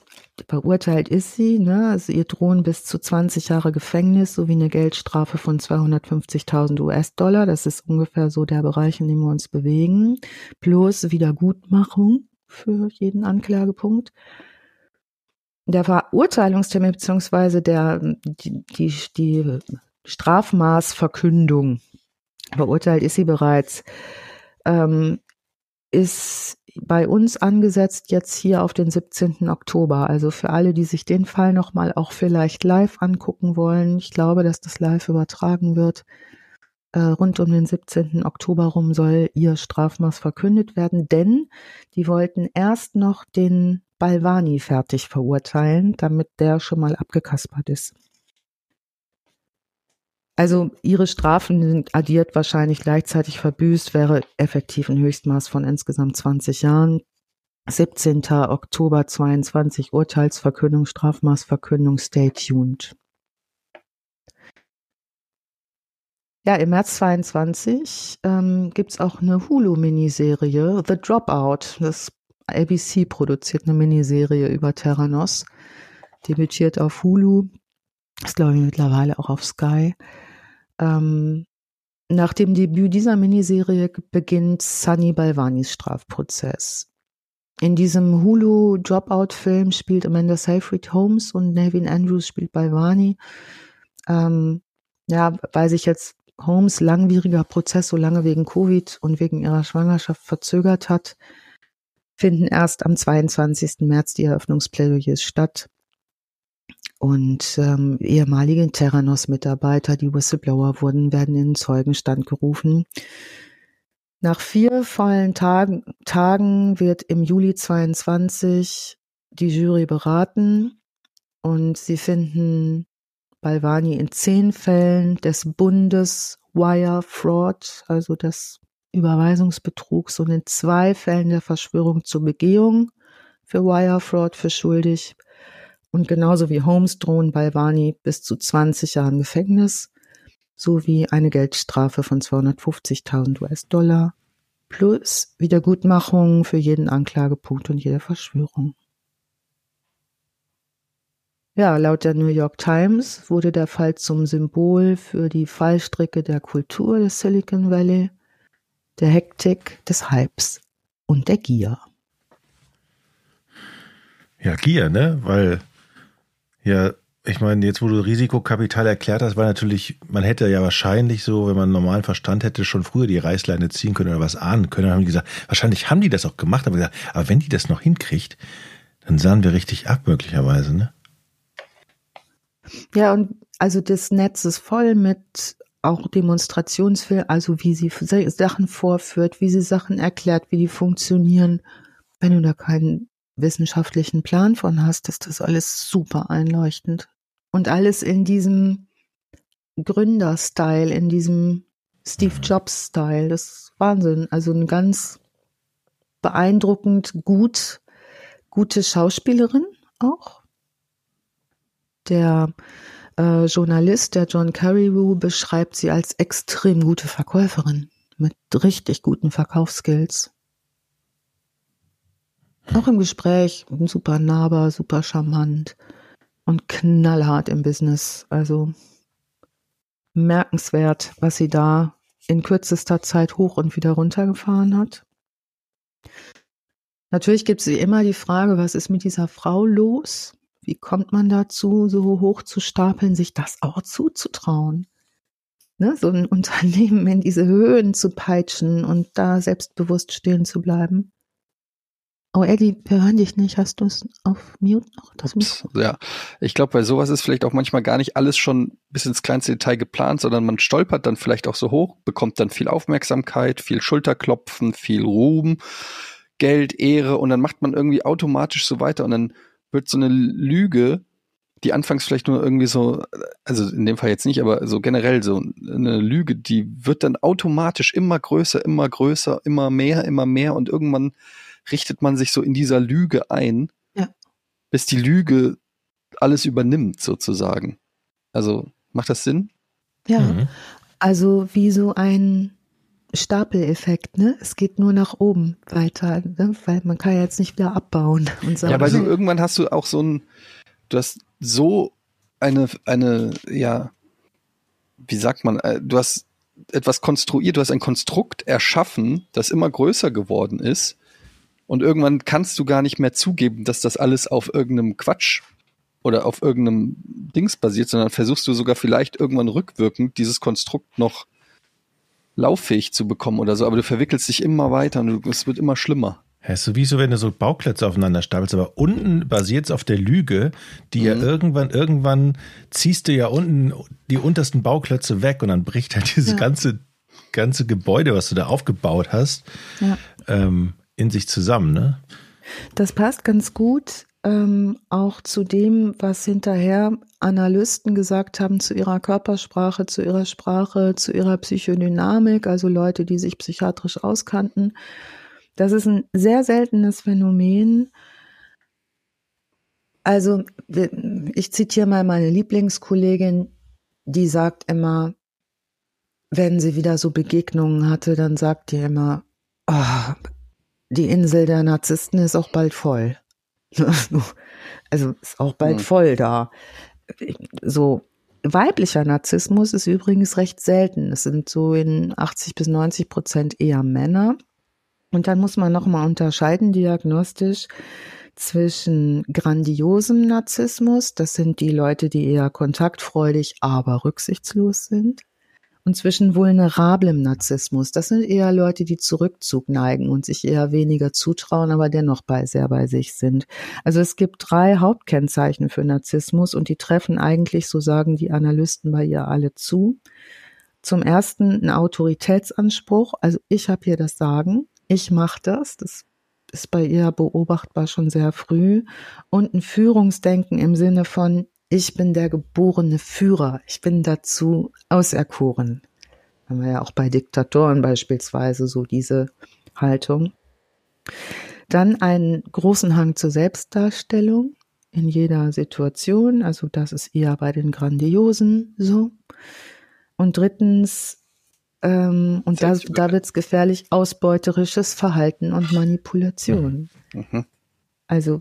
verurteilt ist sie, ne? also ihr drohen bis zu 20 Jahre Gefängnis sowie eine Geldstrafe von 250.000 US-Dollar. Das ist ungefähr so der Bereich, in dem wir uns bewegen. Plus Wiedergutmachung für jeden Anklagepunkt. Der Verurteilungstermin beziehungsweise der, die, die, die Strafmaßverkündung, verurteilt ist sie bereits, ähm, ist bei uns angesetzt jetzt hier auf den 17. Oktober. Also für alle, die sich den Fall nochmal auch vielleicht live angucken wollen. Ich glaube, dass das live übertragen wird. Äh, rund um den 17. Oktober rum soll ihr Strafmaß verkündet werden, denn die wollten erst noch den Balvani fertig verurteilen, damit der schon mal abgekaspert ist. Also ihre Strafen sind addiert wahrscheinlich gleichzeitig verbüßt, wäre effektiv ein Höchstmaß von insgesamt 20 Jahren. 17. Oktober 22 Urteilsverkündung, Strafmaßverkündung, stay tuned. Ja, im März 22 ähm, gibt's auch eine Hulu-Miniserie, The Dropout. Das ABC produziert eine Miniserie über Terranos. Debütiert auf Hulu. Ist, glaube ich, mittlerweile auch auf Sky. Ähm, nach dem Debüt dieser Miniserie beginnt Sunny Balvanis Strafprozess. In diesem Hulu Dropout-Film spielt Amanda Seyfried Holmes und Nevin Andrews spielt Balvani. Ähm, ja, weil sich jetzt Holmes langwieriger Prozess so lange wegen Covid und wegen ihrer Schwangerschaft verzögert hat, finden erst am 22. März die Eröffnungsplädoyers statt. Und ähm, ehemalige Terranos-Mitarbeiter, die Whistleblower wurden, werden in den Zeugenstand gerufen. Nach vier vollen Tagen, Tagen wird im Juli 22 die Jury beraten und sie finden Balvani in zehn Fällen des Bundes Wire Fraud, also des Überweisungsbetrugs und in zwei Fällen der Verschwörung zur Begehung für Wire Fraud für schuldig. Und genauso wie Holmes drohen Balvani bis zu 20 Jahren Gefängnis sowie eine Geldstrafe von 250.000 US-Dollar plus Wiedergutmachung für jeden Anklagepunkt und jede Verschwörung. Ja, laut der New York Times wurde der Fall zum Symbol für die Fallstricke der Kultur des Silicon Valley, der Hektik, des Hypes und der Gier. Ja, Gier, ne? Weil ja, ich meine, jetzt wo du Risikokapital erklärt hast, war natürlich, man hätte ja wahrscheinlich so, wenn man normalen Verstand hätte, schon früher die Reißleine ziehen können oder was ahnen können. Dann haben die gesagt, wahrscheinlich haben die das auch gemacht, aber gesagt, aber wenn die das noch hinkriegt, dann sahen wir richtig ab, möglicherweise, ne? Ja, und also das Netz ist voll mit auch Demonstrationsfilmen, also wie sie Sachen vorführt, wie sie Sachen erklärt, wie die funktionieren. Wenn du da keinen wissenschaftlichen Plan von hast, ist das alles super einleuchtend. Und alles in diesem Gründerstyle, in diesem Steve Jobs-Style. Das ist Wahnsinn. Also ein ganz beeindruckend gut, gute Schauspielerin. auch. Der äh, Journalist, der John Carreyrou, beschreibt sie als extrem gute Verkäuferin mit richtig guten Verkaufsskills. Auch im Gespräch super nahbar, super charmant und knallhart im Business. Also merkenswert, was sie da in kürzester Zeit hoch und wieder runtergefahren hat. Natürlich gibt es immer die Frage, was ist mit dieser Frau los? Wie kommt man dazu, so hoch zu stapeln, sich das auch zuzutrauen? Ne, so ein Unternehmen in diese Höhen zu peitschen und da selbstbewusst stehen zu bleiben. Oh, Eddie, wir hören dich nicht. Hast du es auf Mute noch? Ups, ja, ich glaube, bei sowas ist vielleicht auch manchmal gar nicht alles schon bis ins kleinste Detail geplant, sondern man stolpert dann vielleicht auch so hoch, bekommt dann viel Aufmerksamkeit, viel Schulterklopfen, viel Ruhm, Geld, Ehre und dann macht man irgendwie automatisch so weiter und dann wird so eine Lüge, die anfangs vielleicht nur irgendwie so, also in dem Fall jetzt nicht, aber so generell so eine Lüge, die wird dann automatisch immer größer, immer größer, immer mehr, immer mehr und irgendwann richtet man sich so in dieser Lüge ein, ja. bis die Lüge alles übernimmt sozusagen. Also macht das Sinn? Ja, mhm. also wie so ein Stapeleffekt, ne? Es geht nur nach oben weiter, ne? weil man kann jetzt nicht wieder abbauen und sagen. Ja, weil du irgendwann hast du auch so ein, du hast so eine, eine, ja, wie sagt man, äh, du hast etwas konstruiert, du hast ein Konstrukt erschaffen, das immer größer geworden ist. Und irgendwann kannst du gar nicht mehr zugeben, dass das alles auf irgendeinem Quatsch oder auf irgendeinem Dings basiert, sondern versuchst du sogar vielleicht irgendwann rückwirkend dieses Konstrukt noch lauffähig zu bekommen oder so, aber du verwickelst dich immer weiter und es wird immer schlimmer. Ja, ist so wie so, wenn du so Bauklötze aufeinander stapelst, aber unten basiert es auf der Lüge, die mhm. ja irgendwann, irgendwann ziehst du ja unten die untersten Bauklötze weg und dann bricht halt dieses ja. ganze, ganze Gebäude, was du da aufgebaut hast, ja. ähm, in sich zusammen, ne? Das passt ganz gut ähm, auch zu dem, was hinterher Analysten gesagt haben zu ihrer Körpersprache, zu ihrer Sprache, zu ihrer Psychodynamik, also Leute, die sich psychiatrisch auskannten. Das ist ein sehr seltenes Phänomen. Also ich zitiere mal meine Lieblingskollegin, die sagt immer, wenn sie wieder so Begegnungen hatte, dann sagt die immer, oh, die Insel der Narzissten ist auch bald voll. Also ist auch bald hm. voll da. So weiblicher Narzissmus ist übrigens recht selten. Es sind so in 80 bis 90 Prozent eher Männer. Und dann muss man nochmal unterscheiden diagnostisch zwischen grandiosem Narzissmus, das sind die Leute, die eher kontaktfreudig, aber rücksichtslos sind, und zwischen vulnerablem Narzissmus. Das sind eher Leute, die Zurückzug neigen und sich eher weniger zutrauen, aber dennoch bei, sehr bei sich sind. Also es gibt drei Hauptkennzeichen für Narzissmus und die treffen eigentlich, so sagen die Analysten bei ihr alle zu. Zum ersten ein Autoritätsanspruch, also ich habe hier das Sagen, ich mache das, das ist bei ihr beobachtbar schon sehr früh und ein Führungsdenken im Sinne von ich bin der geborene Führer, ich bin dazu auserkoren. Haben wir ja auch bei Diktatoren beispielsweise so diese Haltung. Dann einen großen Hang zur Selbstdarstellung in jeder Situation, also das ist eher bei den Grandiosen so. Und drittens, ähm, und da, da wird es gefährlich, ausbeuterisches Verhalten und Manipulation. Mhm. Also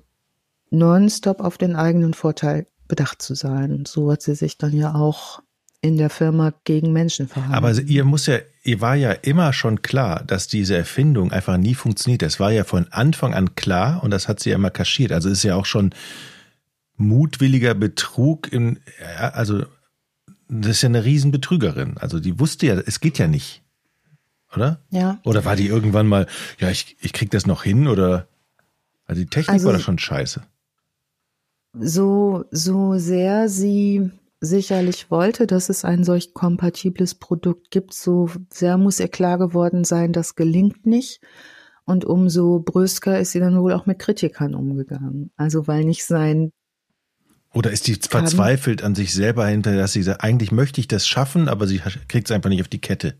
nonstop auf den eigenen Vorteil bedacht zu sein. so hat sie sich dann ja auch in der Firma gegen Menschen verhalten. Aber ihr muss ja, ihr war ja immer schon klar, dass diese Erfindung einfach nie funktioniert. Das war ja von Anfang an klar und das hat sie ja immer kaschiert. Also ist ja auch schon mutwilliger Betrug in, also das ist ja eine Riesenbetrügerin. Also die wusste ja, es geht ja nicht. Oder? Ja. Oder war die irgendwann mal, ja, ich, ich krieg das noch hin oder also die Technik also, war da schon scheiße so, so sehr sie sicherlich wollte, dass es ein solch kompatibles Produkt gibt, so sehr muss ihr klar geworden sein, das gelingt nicht. Und umso brüsker ist sie dann wohl auch mit Kritikern umgegangen. Also weil nicht sein oder ist die verzweifelt an sich selber hinter, dass sie sagt, eigentlich möchte ich das schaffen, aber sie kriegt es einfach nicht auf die Kette.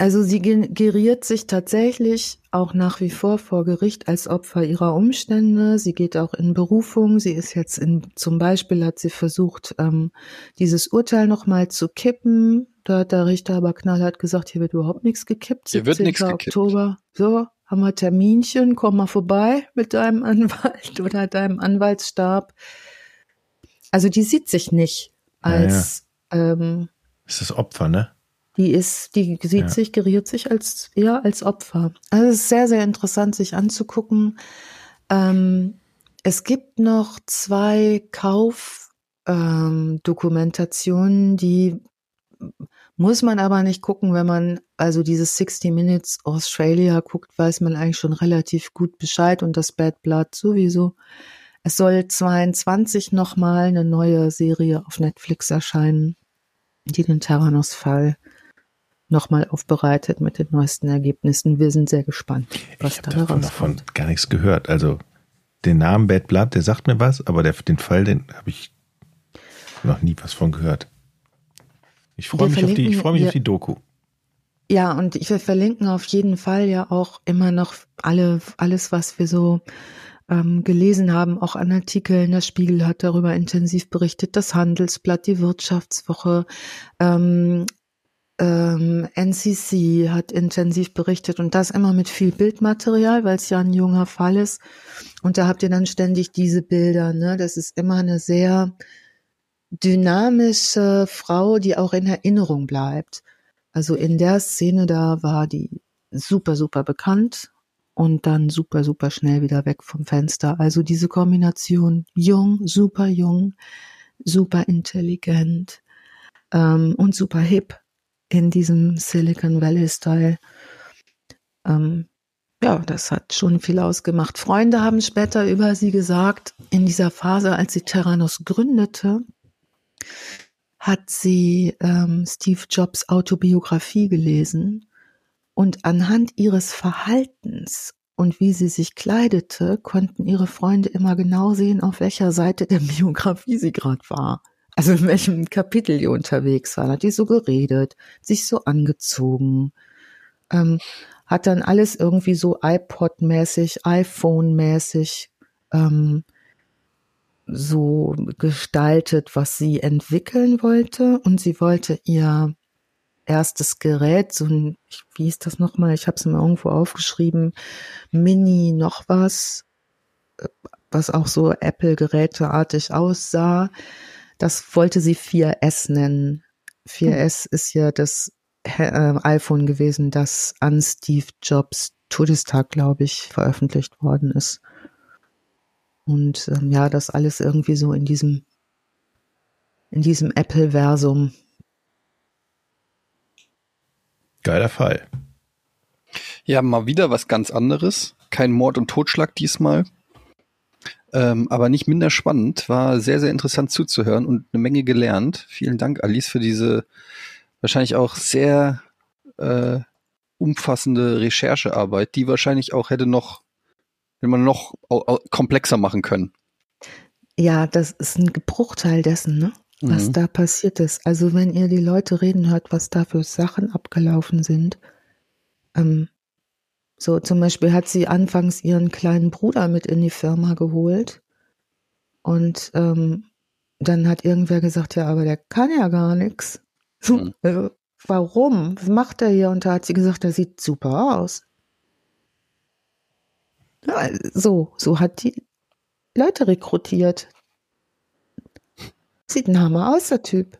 Also sie geriert sich tatsächlich auch nach wie vor vor Gericht als Opfer ihrer Umstände. Sie geht auch in Berufung. Sie ist jetzt in, zum Beispiel hat sie versucht, ähm, dieses Urteil nochmal zu kippen. Da hat der Richter aber knallhart gesagt, hier wird überhaupt nichts gekippt. Hier wird nichts gekippt. Oktober. So, haben wir Terminchen, komm mal vorbei mit deinem Anwalt oder deinem Anwaltsstab. Also die sieht sich nicht als ja, ja. Ähm, ist das Opfer, ne? Die ist, die sieht ja. sich, geriert sich als, ja, als Opfer. Also es ist sehr, sehr interessant, sich anzugucken. Ähm, es gibt noch zwei Kaufdokumentationen, ähm, die muss man aber nicht gucken, wenn man also dieses 60 Minutes Australia guckt, weiß man eigentlich schon relativ gut Bescheid und das Bad Blood sowieso. Es soll 22 nochmal eine neue Serie auf Netflix erscheinen, die den Terranos-Fall nochmal aufbereitet mit den neuesten Ergebnissen. Wir sind sehr gespannt, was ich da davon, davon gar nichts gehört. Also den Namen Bad Blood, der sagt mir was, aber der, den Fall, den habe ich noch nie was von gehört. Ich freue mich, auf die, ich freu mich wir, auf die Doku. Ja, und wir verlinken auf jeden Fall ja auch immer noch alle, alles, was wir so ähm, gelesen haben, auch an Artikeln. Der Spiegel hat darüber intensiv berichtet, das Handelsblatt, die Wirtschaftswoche, ähm, ähm, NCC hat intensiv berichtet und das immer mit viel Bildmaterial, weil es ja ein junger Fall ist. Und da habt ihr dann ständig diese Bilder. Ne? Das ist immer eine sehr dynamische Frau, die auch in Erinnerung bleibt. Also in der Szene da war die super, super bekannt und dann super, super schnell wieder weg vom Fenster. Also diese Kombination jung, super jung, super intelligent ähm, und super hip in diesem Silicon Valley-Style. Ähm, ja, das hat schon viel ausgemacht. Freunde haben später über sie gesagt, in dieser Phase, als sie Terranos gründete, hat sie ähm, Steve Jobs Autobiografie gelesen und anhand ihres Verhaltens und wie sie sich kleidete, konnten ihre Freunde immer genau sehen, auf welcher Seite der Biografie sie gerade war. Also in welchem Kapitel die unterwegs war. Hat die so geredet, sich so angezogen, ähm, hat dann alles irgendwie so iPod-mäßig, iPhone-mäßig ähm, so gestaltet, was sie entwickeln wollte. Und sie wollte ihr erstes Gerät, so ein, wie ist das nochmal? Ich habe es mir irgendwo aufgeschrieben, Mini noch was, was auch so Apple-Geräteartig aussah. Das wollte sie 4S nennen. 4S hm. ist ja das äh, iPhone gewesen, das an Steve Jobs Todestag, glaube ich, veröffentlicht worden ist. Und ähm, ja, das alles irgendwie so in diesem, in diesem Apple-Versum. Geiler Fall. Ja, mal wieder was ganz anderes. Kein Mord und Totschlag diesmal. Ähm, aber nicht minder spannend. War sehr, sehr interessant zuzuhören und eine Menge gelernt. Vielen Dank, Alice, für diese wahrscheinlich auch sehr äh, umfassende Recherchearbeit, die wahrscheinlich auch hätte noch will man noch komplexer machen können. Ja, das ist ein Bruchteil dessen, ne? was mhm. da passiert ist. Also wenn ihr die Leute reden hört, was da für Sachen abgelaufen sind. Ähm, so zum Beispiel hat sie anfangs ihren kleinen Bruder mit in die Firma geholt. Und ähm, dann hat irgendwer gesagt, ja, aber der kann ja gar nichts. Mhm. Äh, warum? Was macht er hier? Und da hat sie gesagt, er sieht super aus. Ja, so, so hat die Leute rekrutiert. Sieht ein Hammer aus, der Typ.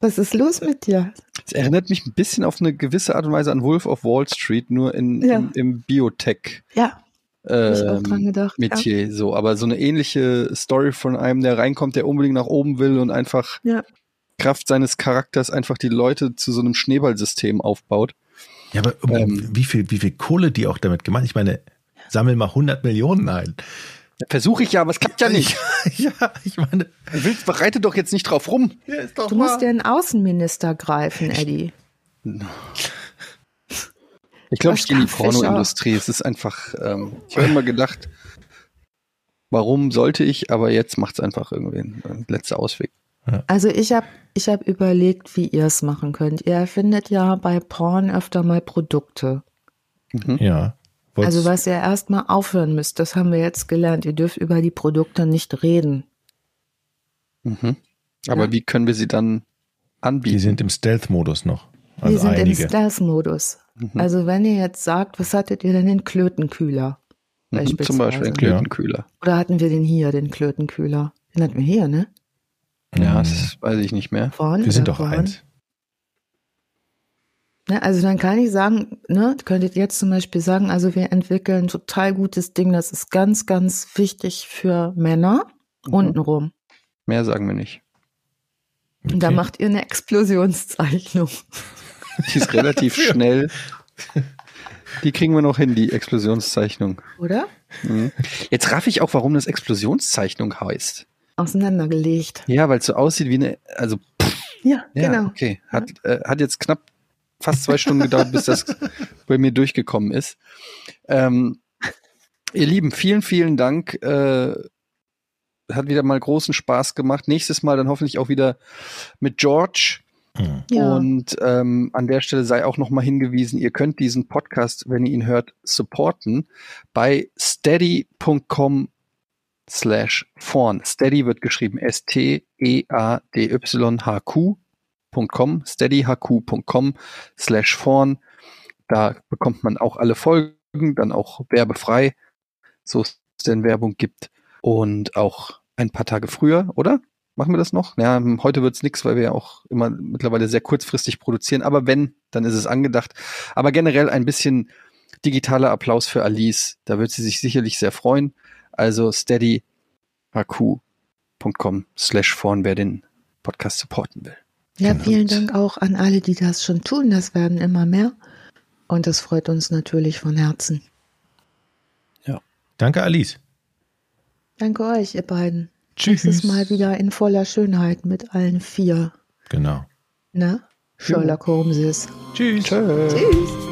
Was ist los mit dir? Es erinnert mich ein bisschen auf eine gewisse Art und Weise an Wolf of Wall Street, nur in, ja. im, im Biotech. Ja. Ähm, ich auch dran gedacht. Metier, ja. so, aber so eine ähnliche Story von einem, der reinkommt, der unbedingt nach oben will und einfach ja. Kraft seines Charakters einfach die Leute zu so einem Schneeballsystem aufbaut. Ja, aber ähm, wie viel, wie viel Kohle die auch damit gemacht? Ich meine, sammel mal 100 Millionen ein. Versuche ich ja, aber es klappt ja nicht. ja, ich meine. Willst, bereite doch jetzt nicht drauf rum. Ja, du musst dir einen Außenminister greifen, Eddie. Ich glaube, ich gehe in die Pornoindustrie. Es ist einfach, ähm, ich habe immer gedacht, warum sollte ich, aber jetzt macht es einfach irgendwie ein, ein letzter Ausweg. Also ich habe ich hab überlegt, wie ihr es machen könnt. Ihr erfindet ja bei Porn öfter mal Produkte. Mhm. Ja. Wollt's- Also was ihr erstmal aufhören müsst, das haben wir jetzt gelernt. Ihr dürft über die Produkte nicht reden. Mhm. Aber Ja. wie können wir sie dann anbieten? die sind im Stealth-Modus noch. Wir Also sind einige. im Stealth-Modus. Mhm. Also wenn ihr jetzt sagt, was hattet ihr denn den Klötenkühler? Mhm, Zum Beispiel ein Klötenkühler. Oder hatten wir den hier, den Klötenkühler? Den hatten wir hier, ne? Ja, Mhm. das weiß ich nicht mehr. Vorne Wir sind doch vorne? eins. Ne, also dann kann ich sagen, ne, könntet jetzt zum Beispiel sagen, also wir entwickeln ein total gutes Ding, das ist ganz, ganz wichtig für Männer Mhm. untenrum. Mehr sagen wir nicht. Und da Okay. macht ihr eine Explosionszeichnung. Die ist relativ schnell. Die kriegen wir noch hin, die Explosionszeichnung. Oder? Mhm. Jetzt raff ich auch, warum das Explosionszeichnung heißt. Auseinandergelegt. Ja, weil es so aussieht wie eine, also Ja, ja, genau. okay. Hat, äh, hat jetzt knapp fast zwei Stunden gedauert, bis das bei mir durchgekommen ist. Ähm, ihr Lieben, vielen, vielen Dank. Äh, hat wieder mal großen Spaß gemacht. Nächstes Mal dann hoffentlich auch wieder mit George. Mhm. Ja. Und ähm, an der Stelle sei auch nochmal hingewiesen, ihr könnt diesen Podcast, wenn ihr ihn hört, supporten bei steady.com slash vorn. Steady wird geschrieben E S-T-E-A-D-Y-H-Q.com, steadyhq.com slash vorn. Da bekommt man auch alle Folgen, dann auch werbefrei, so es denn Werbung gibt. Und auch ein paar Tage früher, oder? Machen wir das noch? Ja, heute wird's nix, weil wir ja auch immer mittlerweile sehr kurzfristig produzieren. Aber wenn, dann ist es angedacht. Aber generell ein bisschen digitaler Applaus für Alice. Da wird sie sich sicherlich sehr freuen. Also steadyhq.com slash vorn, wer den Podcast supporten will. Ja, Genau. vielen Dank auch an alle, die das schon tun. Das werden immer mehr. Und das freut uns natürlich von Herzen. Danke, Alice. Danke euch, ihr beiden. Tschüss. Nächstes Mal wieder in voller Schönheit mit allen vier. Genau. Ne? Sherlock Holmes ist. Tschüss. Tschö. Tschüss.